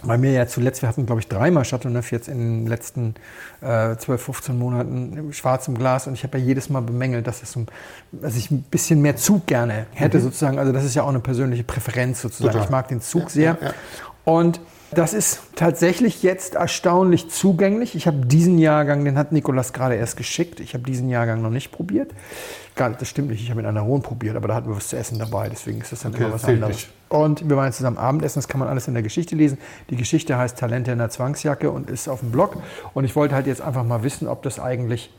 Weil mir ja zuletzt, wir hatten glaube ich dreimal Chateauneuf jetzt in den letzten äh, 12, 15 Monaten im schwarzen Glas und ich habe ja jedes Mal bemängelt, dass, es so, dass ich ein bisschen mehr Zug gerne hätte sozusagen. Also das ist ja auch eine persönliche Präferenz sozusagen. Total. Ich mag den Zug sehr. ja, ja. Und das ist tatsächlich jetzt erstaunlich zugänglich. Ich habe diesen Jahrgang, den hat Nikolas gerade erst geschickt. Ich habe diesen Jahrgang noch nicht probiert. Gar, das stimmt nicht, ich habe ihn an der Rhone probiert, aber da hatten wir was zu essen dabei. Deswegen ist das dann Okay, immer was anderes. nicht. Und wir waren zusammen Abendessen, das kann man alles in der Geschichte lesen. Die Geschichte heißt Talente in der Zwangsjacke und ist auf dem Blog. Und ich wollte halt jetzt einfach mal wissen, ob das eigentlich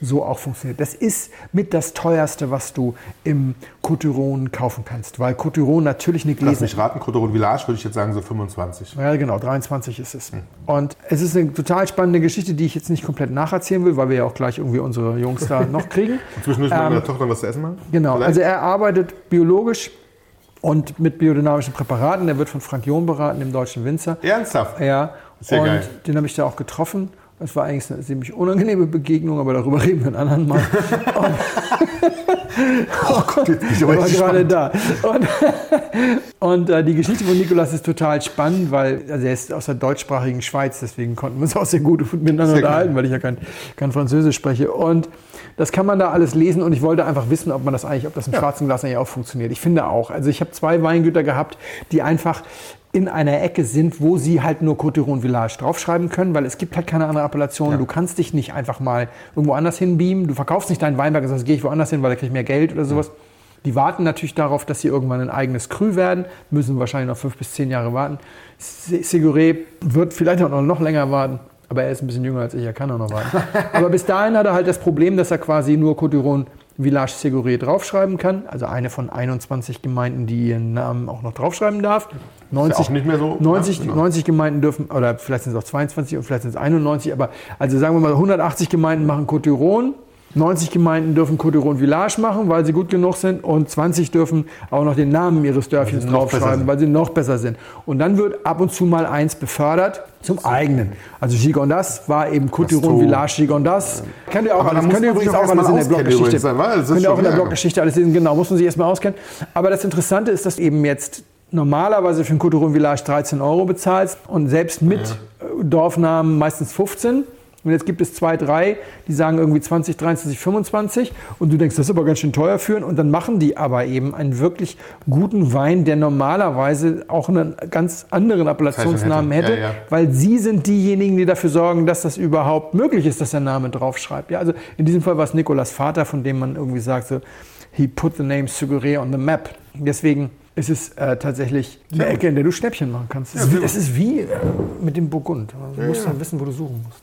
so auch funktioniert. Das ist mit das teuerste, was du im Coturon kaufen kannst, weil Coturon natürlich eine Lass Gläser... mich raten, Coteau Village würde ich jetzt sagen so 25. Ja, genau, 23 ist es. Und es ist eine total spannende Geschichte, die ich jetzt nicht komplett nacherzählen will, weil wir ja auch gleich irgendwie unsere Jungs da noch kriegen. *laughs* Zwischendurch mit meiner Tochter was zu essen machen? Genau, Vielleicht? also er arbeitet biologisch und mit biodynamischen Präparaten. Der wird von Frank John beraten, dem deutschen Winzer. Ernsthaft? Ja, Sehr und geil. den habe ich da auch getroffen. Das war eigentlich eine ziemlich unangenehme Begegnung, aber darüber *laughs* reden wir ein anderen Mal. *laughs* Oh Gott, jetzt bin ich *laughs* aber war gerade da. Und, und äh, die Geschichte von Nikolas ist total spannend, weil also er ist aus der deutschsprachigen Schweiz, deswegen konnten wir uns auch sehr gut miteinander Sehr unterhalten, weil ich ja kein, kein Französisch spreche. Und das kann man da alles lesen und ich wollte einfach wissen, ob man das eigentlich, ob das im schwarzen Glas eigentlich auch funktioniert. Ich finde auch. Also ich habe zwei Weingüter gehabt, die einfach in einer Ecke sind, wo sie halt nur Coteron Village draufschreiben können, weil es gibt halt keine andere Appellation. Du kannst dich nicht einfach mal irgendwo anders hinbeamen. Du verkaufst nicht deinen Weinberg und sagst, gehe ich woanders hin, weil da kriege ich mehr Geld oder sowas. Die warten natürlich darauf, dass sie irgendwann ein eigenes Cru werden, müssen wahrscheinlich noch fünf bis zehn Jahre warten. Se- Seguré wird vielleicht auch noch länger warten, aber er ist ein bisschen jünger als ich, er kann auch noch warten. aber bis dahin hat er halt das Problem, dass er quasi nur Coteron Village Seguré draufschreiben kann, also eine von 21 Gemeinden, die ihren Namen auch noch draufschreiben darf. 90, auch nicht mehr so, 90, ja, genau. 90 Gemeinden dürfen, oder vielleicht sind es auch 22 und vielleicht sind es 91, aber also sagen wir mal 180 Gemeinden machen Coteron, 90 Gemeinden dürfen Coteron Village machen, weil sie gut genug sind und 20 dürfen auch noch den Namen ihres Dörfchens besser draufschreiben, weil sie noch besser sind. Und dann wird ab und zu mal eins befördert zum eigenen. Also Gigondas war eben Coteron. Village Gigondas. Könnt ihr auch Aber da alles, muss könnt ihr übrigens auch alles in der Bloggeschichte. das ist Könnt ihr auch in der. Bloggeschichte alles lesen, genau, muss man sich erstmal auskennen. Aber das Interessante ist, dass eben jetzt normalerweise für ein Coteron Village 13 Euro bezahlst und selbst mit äh, Dorfnamen meistens 15. Und jetzt gibt es zwei, drei, die sagen irgendwie 20, 23, 25 und du denkst, das ist aber ganz schön teuer für und dann machen die aber eben einen wirklich guten Wein, der normalerweise auch einen ganz anderen Appellationsnamen hätte. hätte, Ja, ja. weil sie sind diejenigen, die dafür sorgen, dass das überhaupt möglich ist, dass der Name draufschreibt. Ja, also in diesem Fall war es Nikolas Vater, von dem man irgendwie sagt, so, he put the name Sugeré on the map. Deswegen ist es äh, tatsächlich eine Ecke, in der du Schnäppchen machen kannst. Es ist, wie, es ist wie äh, mit dem Burgund. Du musst dann wissen, wo du suchen musst.